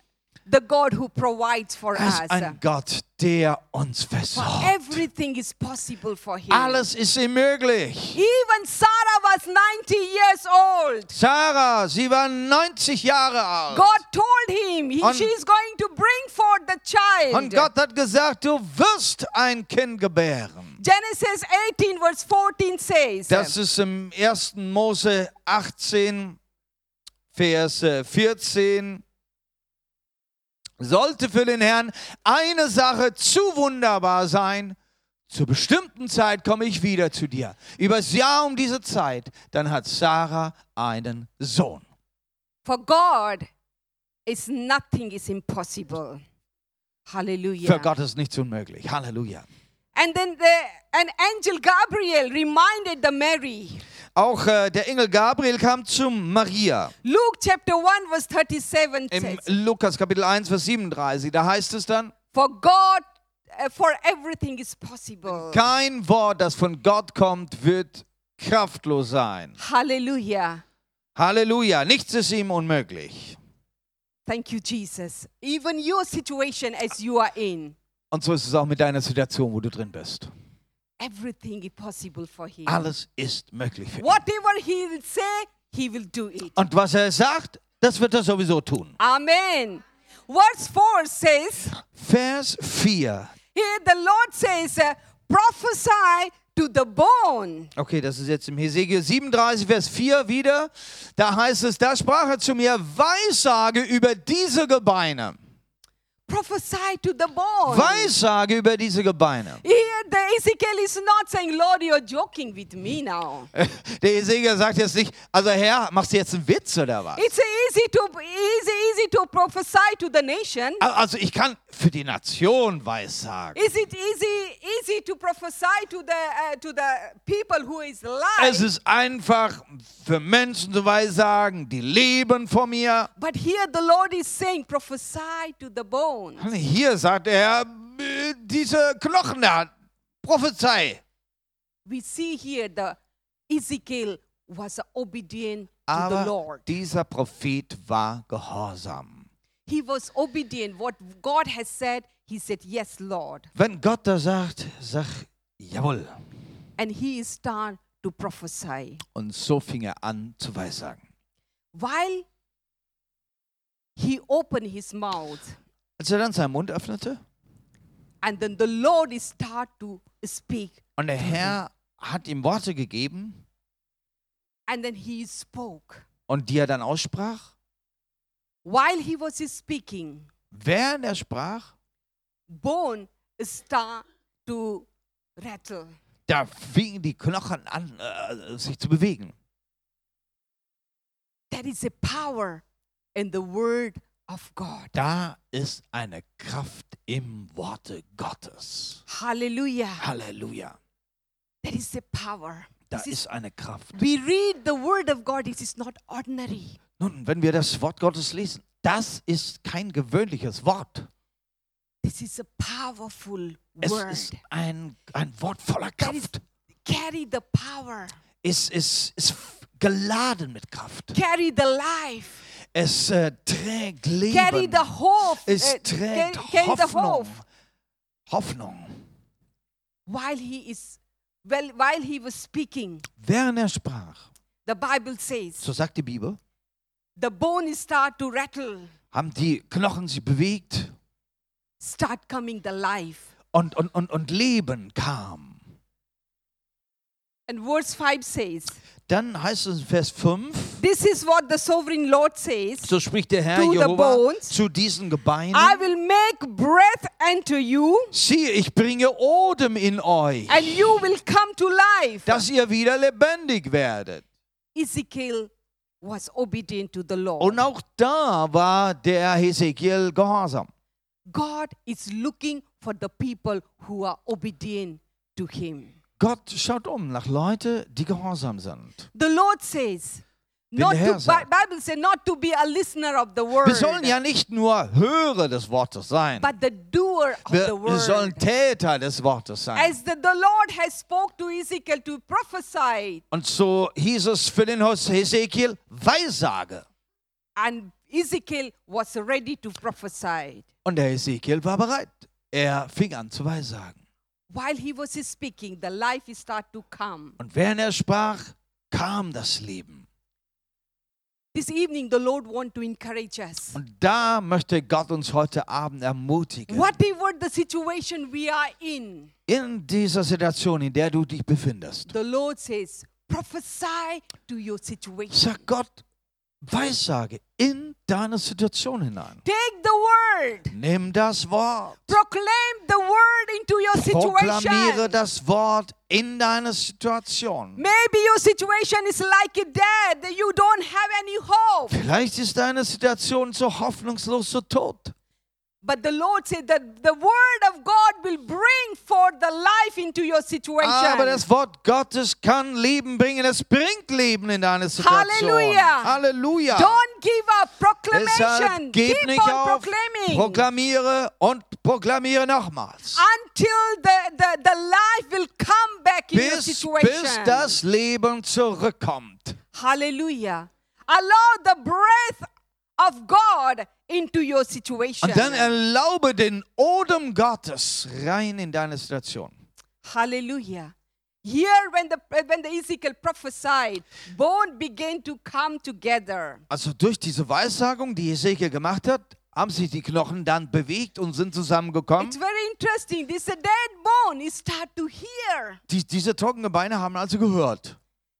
Speaker 1: the God who provides for us.
Speaker 2: ein Gott, der uns versorgt.
Speaker 1: Everything is possible for him.
Speaker 2: Alles ist ihm möglich.
Speaker 1: Even Sarah was 90 years old.
Speaker 2: Sarah, sie war 90 Jahre alt.
Speaker 1: God told him he,
Speaker 2: Und-
Speaker 1: she's going to bring forth the child.
Speaker 2: Und Gott hat gesagt, du wirst ein Kind gebären.
Speaker 1: Genesis 18, verse 14 says,
Speaker 2: Das ist im 1. Mose 18, Vers äh, 14. Sollte für den Herrn eine Sache zu wunderbar sein, zur bestimmten Zeit komme ich wieder zu dir. Übers Jahr um diese Zeit, dann hat Sarah einen Sohn.
Speaker 1: For God is nothing is impossible. Hallelujah.
Speaker 2: Für Gott ist nichts unmöglich. Halleluja.
Speaker 1: And then the, an angel Gabriel reminded the Mary.
Speaker 2: Auch äh, der Engel Gabriel kam zu Maria.
Speaker 1: Luke chapter 1 verse 37
Speaker 2: Im
Speaker 1: says,
Speaker 2: Lukas Kapitel 1, Vers 37, da heißt es dann,
Speaker 1: For God, uh, for everything is possible.
Speaker 2: kein Wort, das von Gott kommt, wird kraftlos sein.
Speaker 1: Hallelujah.
Speaker 2: Halleluja, nichts ist ihm unmöglich.
Speaker 1: Thank you, Jesus. Even your situation as you are in,
Speaker 2: Und so ist es auch mit deiner Situation, wo du drin bist.
Speaker 1: Everything is possible for Him.
Speaker 2: Alles ist möglich für ihn.
Speaker 1: Whatever He will say, He will do it.
Speaker 2: Und was er sagt, das wird er sowieso tun.
Speaker 1: Amen. Verse 4 says,
Speaker 2: Vers 4.
Speaker 1: Here the Lord says, uh, prophesy to the bone.
Speaker 2: Okay, das ist jetzt im Hesekiel 37, Vers 4 wieder. Da heißt es, da sprach er zu mir, Weissage über diese Gebeine.
Speaker 1: Prophesy to the bone.
Speaker 2: Weissage über diese Gebeine.
Speaker 1: Here the Ezekiel is not saying, Lord, you're joking with me now.
Speaker 2: Der Hesekiel sagt jetzt nicht, also Herr, machst du jetzt einen Witz oder was?
Speaker 1: It's easy to easy, easy to prophesy to the nation.
Speaker 2: Also ich kann für die Nation Weissagen.
Speaker 1: Is it easy easy to prophesy to the uh, to the people who is
Speaker 2: Es
Speaker 1: alive?
Speaker 2: ist einfach für Menschen zu Weissagen, die leben vor mir.
Speaker 1: But here the Lord is saying, prophesy to the bones.
Speaker 2: Hier sagt er, äh, diese Knochen da, Prophezei.
Speaker 1: We see here the Ezekiel was obedient to the
Speaker 2: Aber
Speaker 1: Lord.
Speaker 2: dieser Prophet war gehorsam.
Speaker 1: He was obedient. What God has said, he said, Yes, Lord.
Speaker 2: Wenn Gott da sagt, sag jawohl.
Speaker 1: And he started to prophesy.
Speaker 2: Und so fing er an zu Weissagen.
Speaker 1: While he opened his mouth,
Speaker 2: Als er dann seinen Mund öffnete
Speaker 1: and then the Lord started to speak,
Speaker 2: und der Herr hat ihm Worte gegeben
Speaker 1: and then he spoke.
Speaker 2: und die er dann aussprach,
Speaker 1: While he was speaking,
Speaker 2: während er sprach,
Speaker 1: bone start to rattle.
Speaker 2: da fingen die Knochen an, äh, sich zu bewegen.
Speaker 1: there is a power in the word of God.
Speaker 2: Da ist eine Kraft im Worte Gottes.
Speaker 1: Hallelujah.
Speaker 2: Halleluja.
Speaker 1: There is a power.
Speaker 2: Da
Speaker 1: This is,
Speaker 2: ist eine Kraft.
Speaker 1: we read the word of God, it is not ordinary.
Speaker 2: Nun, wenn wir das Wort Gottes lesen, das ist kein gewöhnliches Wort.
Speaker 1: This is a powerful
Speaker 2: Es
Speaker 1: word.
Speaker 2: ist ein, ein Wort voller
Speaker 1: That is
Speaker 2: Kraft.
Speaker 1: carry the power,
Speaker 2: Es ist, ist geladen mit Kraft.
Speaker 1: carry the life,
Speaker 2: Es äh, trägt
Speaker 1: carry
Speaker 2: Leben.
Speaker 1: the hope,
Speaker 2: Es
Speaker 1: uh,
Speaker 2: trägt
Speaker 1: the
Speaker 2: Hoffnung.
Speaker 1: hope.
Speaker 2: Hoffnung.
Speaker 1: While he is, well, while he was speaking,
Speaker 2: Während er sprach,
Speaker 1: the Bible says
Speaker 2: so sagt die Bibel,
Speaker 1: the bones start to rattle,
Speaker 2: haben die Knochen sich bewegt
Speaker 1: start coming the life.
Speaker 2: und, und, und, und Leben kam.
Speaker 1: And verse 5 says,
Speaker 2: Dann heißt es in Vers 5,
Speaker 1: This is what the sovereign Lord says
Speaker 2: so spricht der Herr Jehova
Speaker 1: bones.
Speaker 2: zu diesen Gebeinen.
Speaker 1: I will make breath enter you,
Speaker 2: Siehe, ich bringe Odem in euch,
Speaker 1: and you will come to life.
Speaker 2: dass ihr wieder lebendig werdet.
Speaker 1: Ezekiel was obedient to the Lord.
Speaker 2: Und auch da war der Hesekiel gehorsam.
Speaker 1: God is looking for the people who are obedient to him.
Speaker 2: Gott schaut um nach Leute, die gehorsam sind.
Speaker 1: The Lord says,
Speaker 2: Wenn
Speaker 1: not
Speaker 2: der
Speaker 1: to,
Speaker 2: Herr
Speaker 1: Bi-
Speaker 2: sagt-
Speaker 1: Bible says not to be a listener of the word,
Speaker 2: Wir sollen ja nicht nur Hörer des Wortes sein.
Speaker 1: but the doer of
Speaker 2: Wir,
Speaker 1: the
Speaker 2: wir sollen
Speaker 1: word.
Speaker 2: Täter des Wortes sein.
Speaker 1: As the, the Lord has spoke to Ezekiel to prophesy,
Speaker 2: Und so hieß es für den Hesekiel Weissage.
Speaker 1: and Ezekiel was ready to prophesy.
Speaker 2: Und der Hesekiel war bereit. Er fing an zu weissagen.
Speaker 1: While he was speaking, the life start to come.
Speaker 2: Und während er sprach, kam das Leben.
Speaker 1: This evening, the Lord want to encourage us.
Speaker 2: Und da möchte Gott uns heute Abend ermutigen.
Speaker 1: Whatever the situation we are in,
Speaker 2: In dieser Situation, in der du dich befindest,
Speaker 1: the Lord says, prophesy to your situation.
Speaker 2: sag Gott, Weissage in deine Situation hinein.
Speaker 1: Take the word,
Speaker 2: Nimm das Wort.
Speaker 1: proclaim the word into your
Speaker 2: Proklamiere
Speaker 1: situation.
Speaker 2: das Wort in deine Situation.
Speaker 1: Maybe your situation is like a dead, you don't have any hope.
Speaker 2: Vielleicht ist deine Situation so hoffnungslos, so tot.
Speaker 1: But the Lord said that the word of God will bring forth the life into your situation.
Speaker 2: Aber das Wort Gottes kann Leben bringen. Es bringt Leben in deine Situation.
Speaker 1: Halleluja.
Speaker 2: Halleluja.
Speaker 1: Don't give up proclamation.
Speaker 2: Deshalb gib
Speaker 1: Keep
Speaker 2: nicht
Speaker 1: on
Speaker 2: auf.
Speaker 1: proclaiming
Speaker 2: Proklamiere und proklamiere nochmals.
Speaker 1: until the, the, the life will come back in your
Speaker 2: Bis,
Speaker 1: situation.
Speaker 2: bis das Leben zurückkommt.
Speaker 1: Hallelujah. Allow the breath of God into your situation.
Speaker 2: Und dann erlaube den Odem Gottes rein in deine Situation.
Speaker 1: Hallelujah. Here, when the when the Ezekiel prophesied, bone began to come together.
Speaker 2: Also durch diese Weissagung, die Ezekiel gemacht hat, haben sich die Knochen dann bewegt und sind zusammengekommen.
Speaker 1: It's very interesting. This dead bone is start to hear.
Speaker 2: Die, diese trockenen Beine haben also gehört.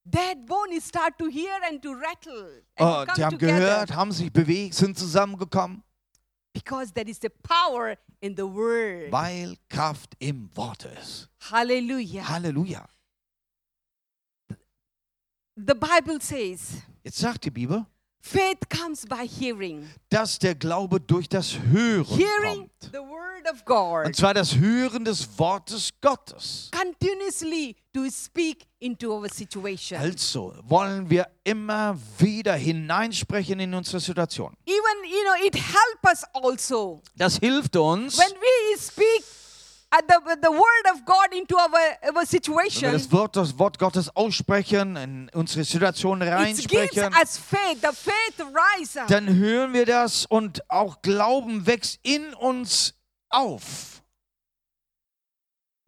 Speaker 1: Dead bone is start to hear and to rattle and
Speaker 2: Oh, die haben
Speaker 1: together
Speaker 2: gehört, haben sich bewegt, sind zusammengekommen,
Speaker 1: because there is a power in the word.
Speaker 2: weil Kraft im Wort ist.
Speaker 1: Hallelujah.
Speaker 2: Halleluja.
Speaker 1: The Bible says,
Speaker 2: Jetzt sagt die Bibel,
Speaker 1: faith comes by hearing.
Speaker 2: dass der Glaube durch das Hören
Speaker 1: Hearing
Speaker 2: kommt.
Speaker 1: the word of God.
Speaker 2: Und zwar das Hören des Wortes Gottes.
Speaker 1: continuously to speak into our situation.
Speaker 2: Also wollen wir immer wieder hineinsprechen in unsere Situation.
Speaker 1: Even, you know, it helps us also.
Speaker 2: Das hilft uns,
Speaker 1: When we speak
Speaker 2: das Wort, das Wort Gottes aussprechen, in unsere Situation reinsprechen,
Speaker 1: us faith. The faith rises.
Speaker 2: dann hören wir das und auch Glauben wächst in uns auf.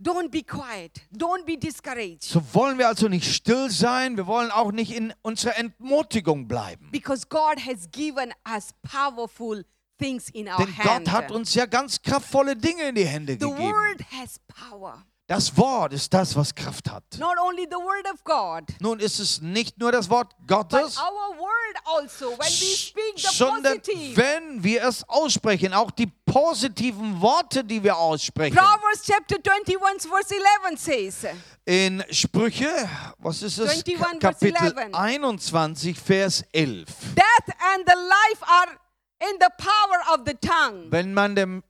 Speaker 1: Don't be quiet. Don't be discouraged.
Speaker 2: So wollen wir also nicht still sein, wir wollen auch nicht in unserer Entmutigung bleiben.
Speaker 1: Because God has given us powerful things in our
Speaker 2: Denn. Gott hat uns ja ganz kraftvolle Dinge in die Hände
Speaker 1: the
Speaker 2: gegeben.
Speaker 1: word has power.
Speaker 2: Das Wort ist das, was Kraft hat.
Speaker 1: Not only the word of God,
Speaker 2: Nun ist es nicht nur das Wort
Speaker 1: but
Speaker 2: Gottes,
Speaker 1: our word also. When we speak the
Speaker 2: sondern
Speaker 1: positive,
Speaker 2: wenn wir es aussprechen, auch die positiven Worte, die wir aussprechen.
Speaker 1: Proverbs chapter 21, verse 11 says,
Speaker 2: In Sprüche, was ist es?
Speaker 1: 21,
Speaker 2: Ka-
Speaker 1: verse
Speaker 2: Kapitel
Speaker 1: 11.
Speaker 2: 21, Vers 11.
Speaker 1: Death and the life are in the power of the tongue.
Speaker 2: Wenn man dem.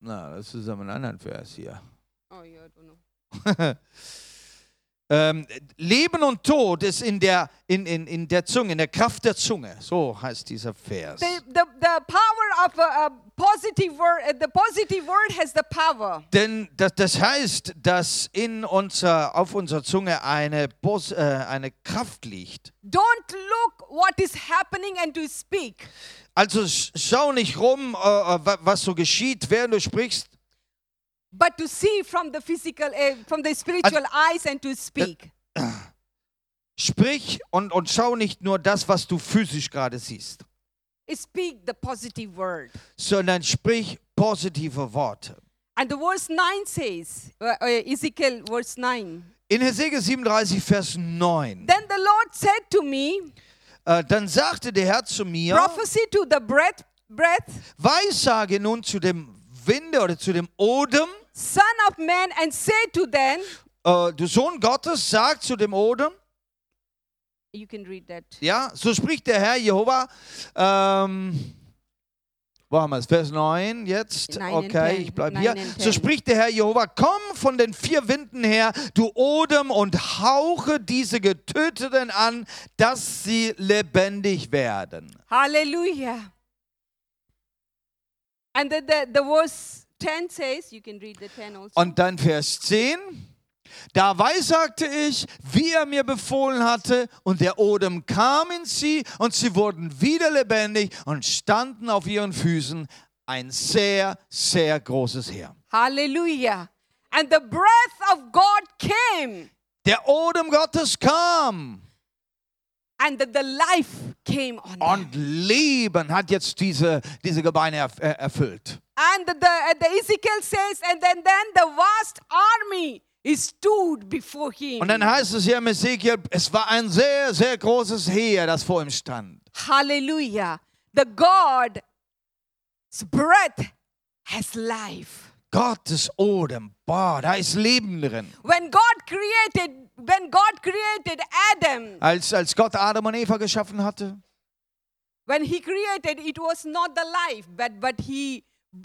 Speaker 2: Na, das ist aber ein anderer Vers hier.
Speaker 1: Oh, yeah, I don't know.
Speaker 2: Ähm, Leben und Tod ist in der, in, in, in der Zunge, in der Kraft der Zunge. So heißt dieser Vers.
Speaker 1: The, the, the power of a, a positive word, the positive word has the power.
Speaker 2: Denn das, das heißt, dass in unser, auf unserer Zunge eine, Bos, äh, eine Kraft liegt.
Speaker 1: Don't look what is happening and to speak.
Speaker 2: Also sch- schau nicht rum, äh, äh, wa- was so geschieht, während du sprichst.
Speaker 1: But to see from the physical, uh, from the spiritual eyes and to speak.
Speaker 2: Sprich und, und schau nicht nur das, was du physisch gerade siehst,
Speaker 1: Speak the positive word.
Speaker 2: sondern sprich positive Worte.
Speaker 1: And the verse 9 says, uh, uh, Ezekiel verse 9.
Speaker 2: In Hesekiel 37, Vers 9.
Speaker 1: Then the Lord said to me,
Speaker 2: Äh, dann sagte der Herr zu mir,
Speaker 1: Prophecy to the breath, breath,
Speaker 2: Weissage nun zu dem Winde oder zu dem Odem.
Speaker 1: Son of man, and say to them,
Speaker 2: Äh, du Sohn Gottes, sag zu dem Odem.
Speaker 1: you can read that.
Speaker 2: Ja, so spricht der Herr Jehova. Ähm, wo haben wir es? Vers 9 jetzt.
Speaker 1: Nine and
Speaker 2: okay, ich bleibe hier. So spricht der Herr Jehova: Komm von den vier Winden her, du Odem, und hauche diese Getöteten an, dass sie lebendig werden.
Speaker 1: Hallelujah. And the, the, the verse 10 says, you can read the 10 also.
Speaker 2: Und dann Vers 10. Da weissagte ich, wie er mir befohlen hatte, und der Odem kam in sie, und sie wurden wieder lebendig und standen auf ihren Füßen, ein sehr, sehr großes Heer.
Speaker 1: Hallelujah. And the breath of God came,
Speaker 2: Der Odem Gottes kam
Speaker 1: and the, the life came on
Speaker 2: und Leben hat jetzt diese, diese Gebeine erf äh, erfüllt.
Speaker 1: And the, the, Ezekiel says, and then, then the vast army stood before him.
Speaker 2: Und dann heißt es hier im Ezekiel, es war ein sehr, sehr großes Heer, das vor ihm stand.
Speaker 1: Hallelujah. The God's breath has life.
Speaker 2: Gottes Odem, boah, da ist Leben drin.
Speaker 1: When God created, when God created Adam,
Speaker 2: Als, als Gott Adam und Eva geschaffen hatte,
Speaker 1: when he created it was not the life but but he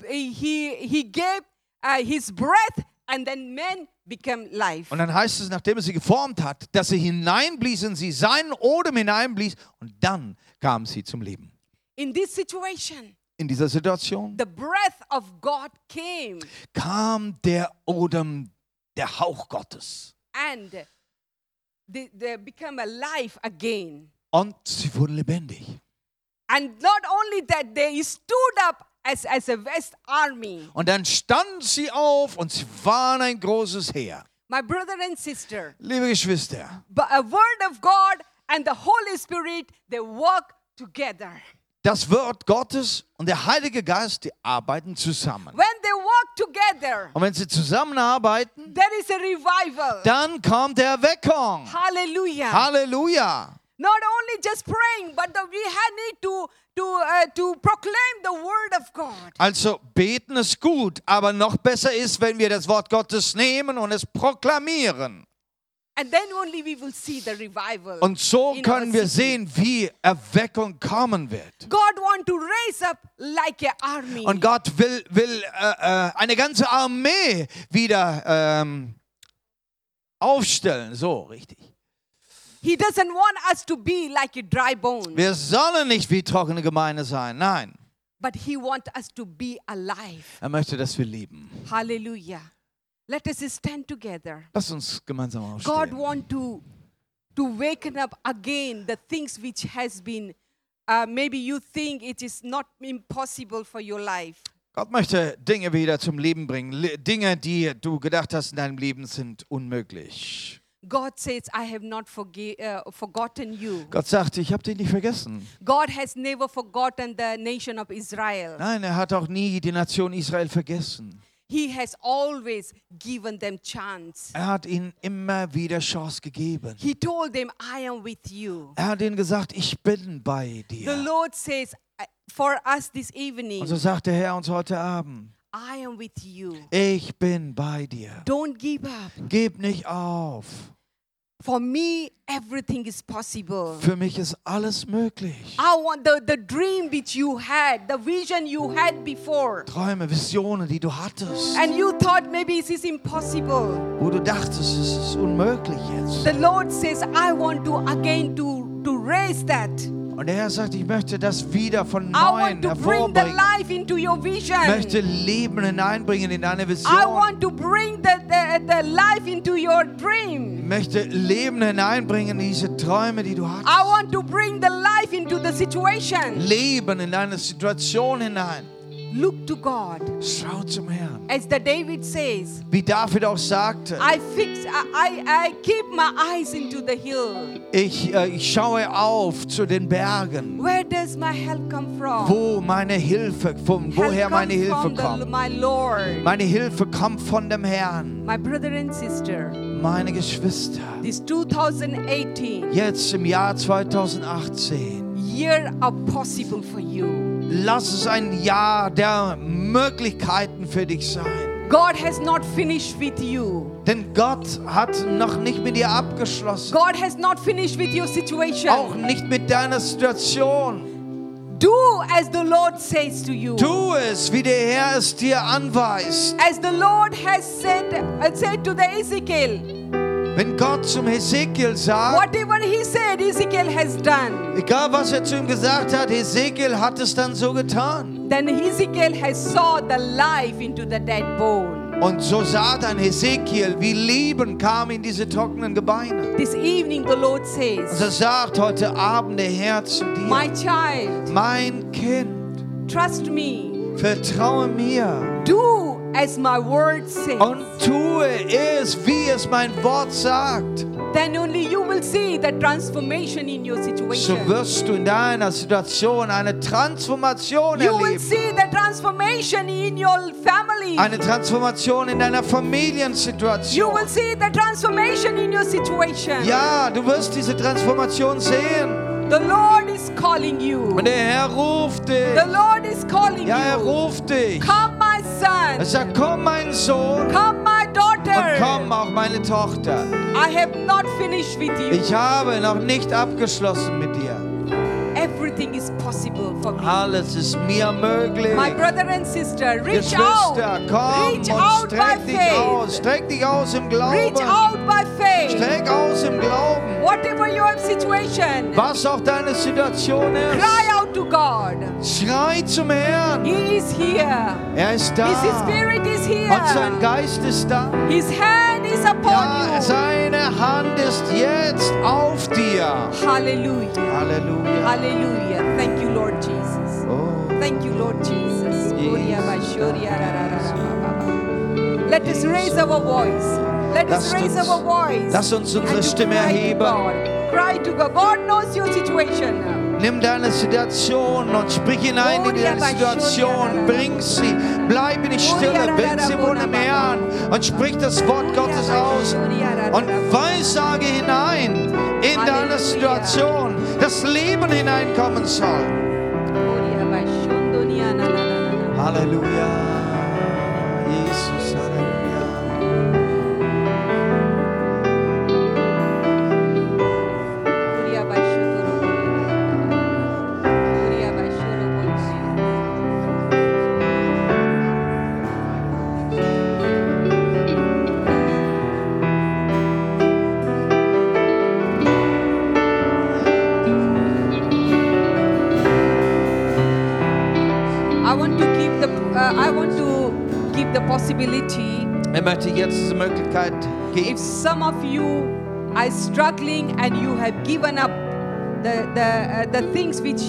Speaker 1: he he gave uh, his breath and then men become life
Speaker 2: Und dann heißt es, nachdem er sie geformt hat, dass er hineinblies in sie, seinen Odem hineinblies und dann kam sie zum Leben.
Speaker 1: in this situation
Speaker 2: In dieser Situation
Speaker 1: the breath of god came
Speaker 2: kam der Odem, der Hauch Gottes.
Speaker 1: and they, they become alive again.
Speaker 2: Und sie wurden lebendig.
Speaker 1: and not only that they stood up as, as a west army.
Speaker 2: Und dann standen sie auf und sie waren ein großes Heer.
Speaker 1: my brother and sister.
Speaker 2: Liebe Geschwister,
Speaker 1: but a word of god and the holy spirit they work together
Speaker 2: das Wort Gottes und der Heilige Geist, die arbeiten zusammen.
Speaker 1: when they work together
Speaker 2: Und wenn sie zusammenarbeiten,
Speaker 1: There is a revival.
Speaker 2: dann kommt der Erweckung.
Speaker 1: Hallelujah.
Speaker 2: Halleluja.
Speaker 1: Not only just praying, but we need to to uh, to proclaim the word of God.
Speaker 2: Also beten ist gut, aber noch besser ist, wenn wir das Wort Gottes nehmen und es proklamieren. Und so können wir sehen, wie Erweckung kommen wird.
Speaker 1: God want to raise up like.
Speaker 2: Und Gott will, will äh, äh, eine ganze Armee wieder ähm, aufstellen. So, richtig.
Speaker 1: he doesn't want us to be like a dry bone,
Speaker 2: Wir sollen nicht wie trockene Gemeinde sein. Nein,
Speaker 1: but he want us to be alive.
Speaker 2: er möchte, dass wir leben.
Speaker 1: Hallelujah. Let us stand together.
Speaker 2: Lass uns gemeinsam
Speaker 1: God
Speaker 2: aufstehen.
Speaker 1: want to to waken up again the things which has been uh, maybe you think it is not impossible for your life
Speaker 2: Gott möchte Dinge wieder zum Leben bringen. Dinge, die du gedacht hast in deinem Leben sind unmöglich.
Speaker 1: god says i have not uh, forgotten you
Speaker 2: Gott sagt, ich habe dich nicht vergessen.
Speaker 1: god has never forgotten the nation of israel
Speaker 2: Nein, er hat auch nie die Nation Israel vergessen.
Speaker 1: He has always given them chance
Speaker 2: Er hat ihnen immer wieder Chance gegeben.
Speaker 1: he told them i am with you
Speaker 2: Er hat ihnen gesagt, ich bin bei
Speaker 1: the
Speaker 2: dir.
Speaker 1: lord says "I- for us this evening,
Speaker 2: Und so sagt der Herr uns heute Abend,
Speaker 1: I am with you.
Speaker 2: ich bin bei dir.
Speaker 1: Don't give up.
Speaker 2: Gib nicht auf.
Speaker 1: For me, everything is possible.
Speaker 2: Für mich ist alles möglich.
Speaker 1: I want the, the dream which you had, the vision you had before.
Speaker 2: Träume, Visionen, die du hattest,
Speaker 1: And you thought maybe it is impossible.
Speaker 2: wo du dachtest, es ist unmöglich jetzt.
Speaker 1: The Lord says, I want to again to, to raise that.
Speaker 2: Und der Herr sagt, ich möchte das wieder von
Speaker 1: I
Speaker 2: neuem
Speaker 1: want to bring the
Speaker 2: hervorbringen.
Speaker 1: life into your vision.
Speaker 2: Ich möchte Leben hineinbringen in deine
Speaker 1: I
Speaker 2: Vision.
Speaker 1: want to bring the, the, the life into your
Speaker 2: Ich möchte Leben hineinbringen in diese Träume, die du hast.
Speaker 1: I want to bring the life into the situation.
Speaker 2: Leben in deine Situation hinein.
Speaker 1: Look to God.
Speaker 2: Schau zum Herrn.
Speaker 1: As the David says,
Speaker 2: Wie David auch sagte,
Speaker 1: I fix I, I, keep my eyes into the hill.
Speaker 2: ich, äh, ich schaue auf zu den Bergen,
Speaker 1: Where does my help come from?
Speaker 2: wo meine Hilfe, von
Speaker 1: Help
Speaker 2: woher meine Hilfe kommt.
Speaker 1: my Lord.
Speaker 2: Meine Hilfe kommt von dem Herrn.
Speaker 1: My brother and sister,
Speaker 2: Meine Geschwister,
Speaker 1: this 2018
Speaker 2: jetzt im Jahr 2018,
Speaker 1: year of possible for you.
Speaker 2: Lass es ein Jahr der Möglichkeiten für dich sein.
Speaker 1: God has not finished with you.
Speaker 2: Denn Gott hat noch nicht mit dir abgeschlossen.
Speaker 1: God has not finished with your situation.
Speaker 2: Auch nicht mit deiner Situation.
Speaker 1: Do as the Lord says to you.
Speaker 2: Tu es, wie der Herr es dir anweist.
Speaker 1: As the Lord has said, uh, said to the Ezekiel,
Speaker 2: Wenn Gott zum Hesekiel sagt,
Speaker 1: whatever he said, Ezekiel has done.
Speaker 2: egal was er zu ihm gesagt hat, Hesekiel hat es dann so getan.
Speaker 1: Then Ezekiel has saw the life into the dead bone.
Speaker 2: Und so sah dann Hesekiel, wie Leben kam in diese trockenen Gebeine.
Speaker 1: This evening the Lord
Speaker 2: Und
Speaker 1: says,
Speaker 2: so sagt heute Abend der Herr zu
Speaker 1: My
Speaker 2: dir,
Speaker 1: child,
Speaker 2: mein Kind,
Speaker 1: trust me.
Speaker 2: vertraue mir
Speaker 1: Do as my word says.
Speaker 2: und tue es, wie es mein Wort sagt.
Speaker 1: Then only you will see the transformation in your
Speaker 2: So
Speaker 1: situation.
Speaker 2: wirst du in deiner Situation eine Transformation
Speaker 1: You will
Speaker 2: erleben.
Speaker 1: see the transformation in your family.
Speaker 2: Eine Transformation in deiner
Speaker 1: You
Speaker 2: Familiensituation.
Speaker 1: will see the transformation in your situation.
Speaker 2: Ja, du wirst diese Transformation sehen.
Speaker 1: The Lord is calling you.
Speaker 2: Und der Herr ruft
Speaker 1: The
Speaker 2: dich.
Speaker 1: Lord is calling
Speaker 2: Ja, er
Speaker 1: you.
Speaker 2: ruft dich.
Speaker 1: Come, my
Speaker 2: Er
Speaker 1: son.
Speaker 2: sagt, komm mein Sohn
Speaker 1: Come, my
Speaker 2: und
Speaker 1: daughter.
Speaker 2: komm auch meine Tochter.
Speaker 1: I have not finished with you.
Speaker 2: Ich habe noch nicht abgeschlossen mit dir. Alles ist mir möglich.
Speaker 1: My brother and sister, reach out.
Speaker 2: Geschwister, komm
Speaker 1: Reach
Speaker 2: und
Speaker 1: out
Speaker 2: streck dich aus.
Speaker 1: faith.
Speaker 2: Streck dich aus im
Speaker 1: Reach
Speaker 2: Glauben.
Speaker 1: out by faith.
Speaker 2: Streck aus im Glauben.
Speaker 1: Whatever your situation,
Speaker 2: Was auch deine Situation ist.
Speaker 1: cry out to God.
Speaker 2: Schrei zum Herrn.
Speaker 1: He is here.
Speaker 2: Er ist da.
Speaker 1: His spirit is
Speaker 2: Und sein
Speaker 1: here.
Speaker 2: Geist ist da.
Speaker 1: His hand is upon
Speaker 2: Ja,
Speaker 1: you.
Speaker 2: seine Hand ist jetzt auf dir.
Speaker 1: Hallelujah.
Speaker 2: Halleluja.
Speaker 1: Hallelujah. Thank Lord Jesus.
Speaker 2: Oh.
Speaker 1: Thank you, Lord Jesus. Ba. Let us raise our voice. Let us raise
Speaker 2: uns-
Speaker 1: our voice.
Speaker 2: lasst uns unsere Stimme erheben.
Speaker 1: Cry to God. God knows your situation.
Speaker 2: Nimm deine Situation und sprich hinein in deine Situation. Bring sie. Bleib in die Stille. Bring sie vor dem Herrn und sprich das Wort Gottes aus. Und weissage hinein in deine Situation, dass Leben hineinkommen soll.
Speaker 1: Na na.
Speaker 2: Halleluja. Jesus,
Speaker 1: possibility
Speaker 2: Er möchte jetzt diese Möglichkeit
Speaker 1: if
Speaker 2: geben.
Speaker 1: some of you are struggling and you have given up the the uh, the things which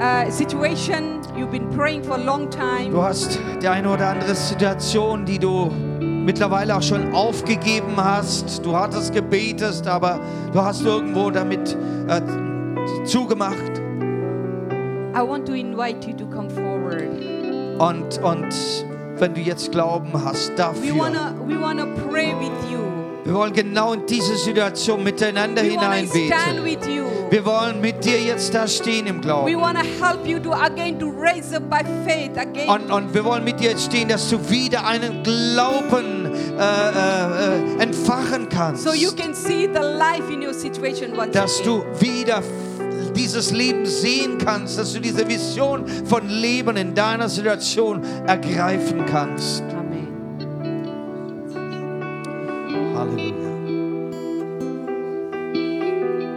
Speaker 1: uh, situation you've been praying for a long time
Speaker 2: Du hast die eine oder andere Situation, die du mittlerweile auch schon aufgegeben hast. Du hattest gebetet, aber du hast irgendwo damit äh, zugemacht.
Speaker 1: I want to invite you to come forward
Speaker 2: Und, und wenn du jetzt Glauben hast
Speaker 1: we
Speaker 2: dafür,
Speaker 1: wanna
Speaker 2: Wir wollen genau in diese Situation miteinander
Speaker 1: We
Speaker 2: hineinbeten.
Speaker 1: stand with you.
Speaker 2: Wir wollen mit dir jetzt da stehen im
Speaker 1: We
Speaker 2: Glauben.
Speaker 1: want to help you to again to raise up by faith again.
Speaker 2: Und, und wir wollen mit dir jetzt stehen, dass du wieder einen Glauben äh, äh, äh, entfachen kannst.
Speaker 1: so you can see the life in your situation once
Speaker 2: dass du wieder dieses Leben sehen kannst, dass du diese Vision von Leben in deiner Situation ergreifen kannst.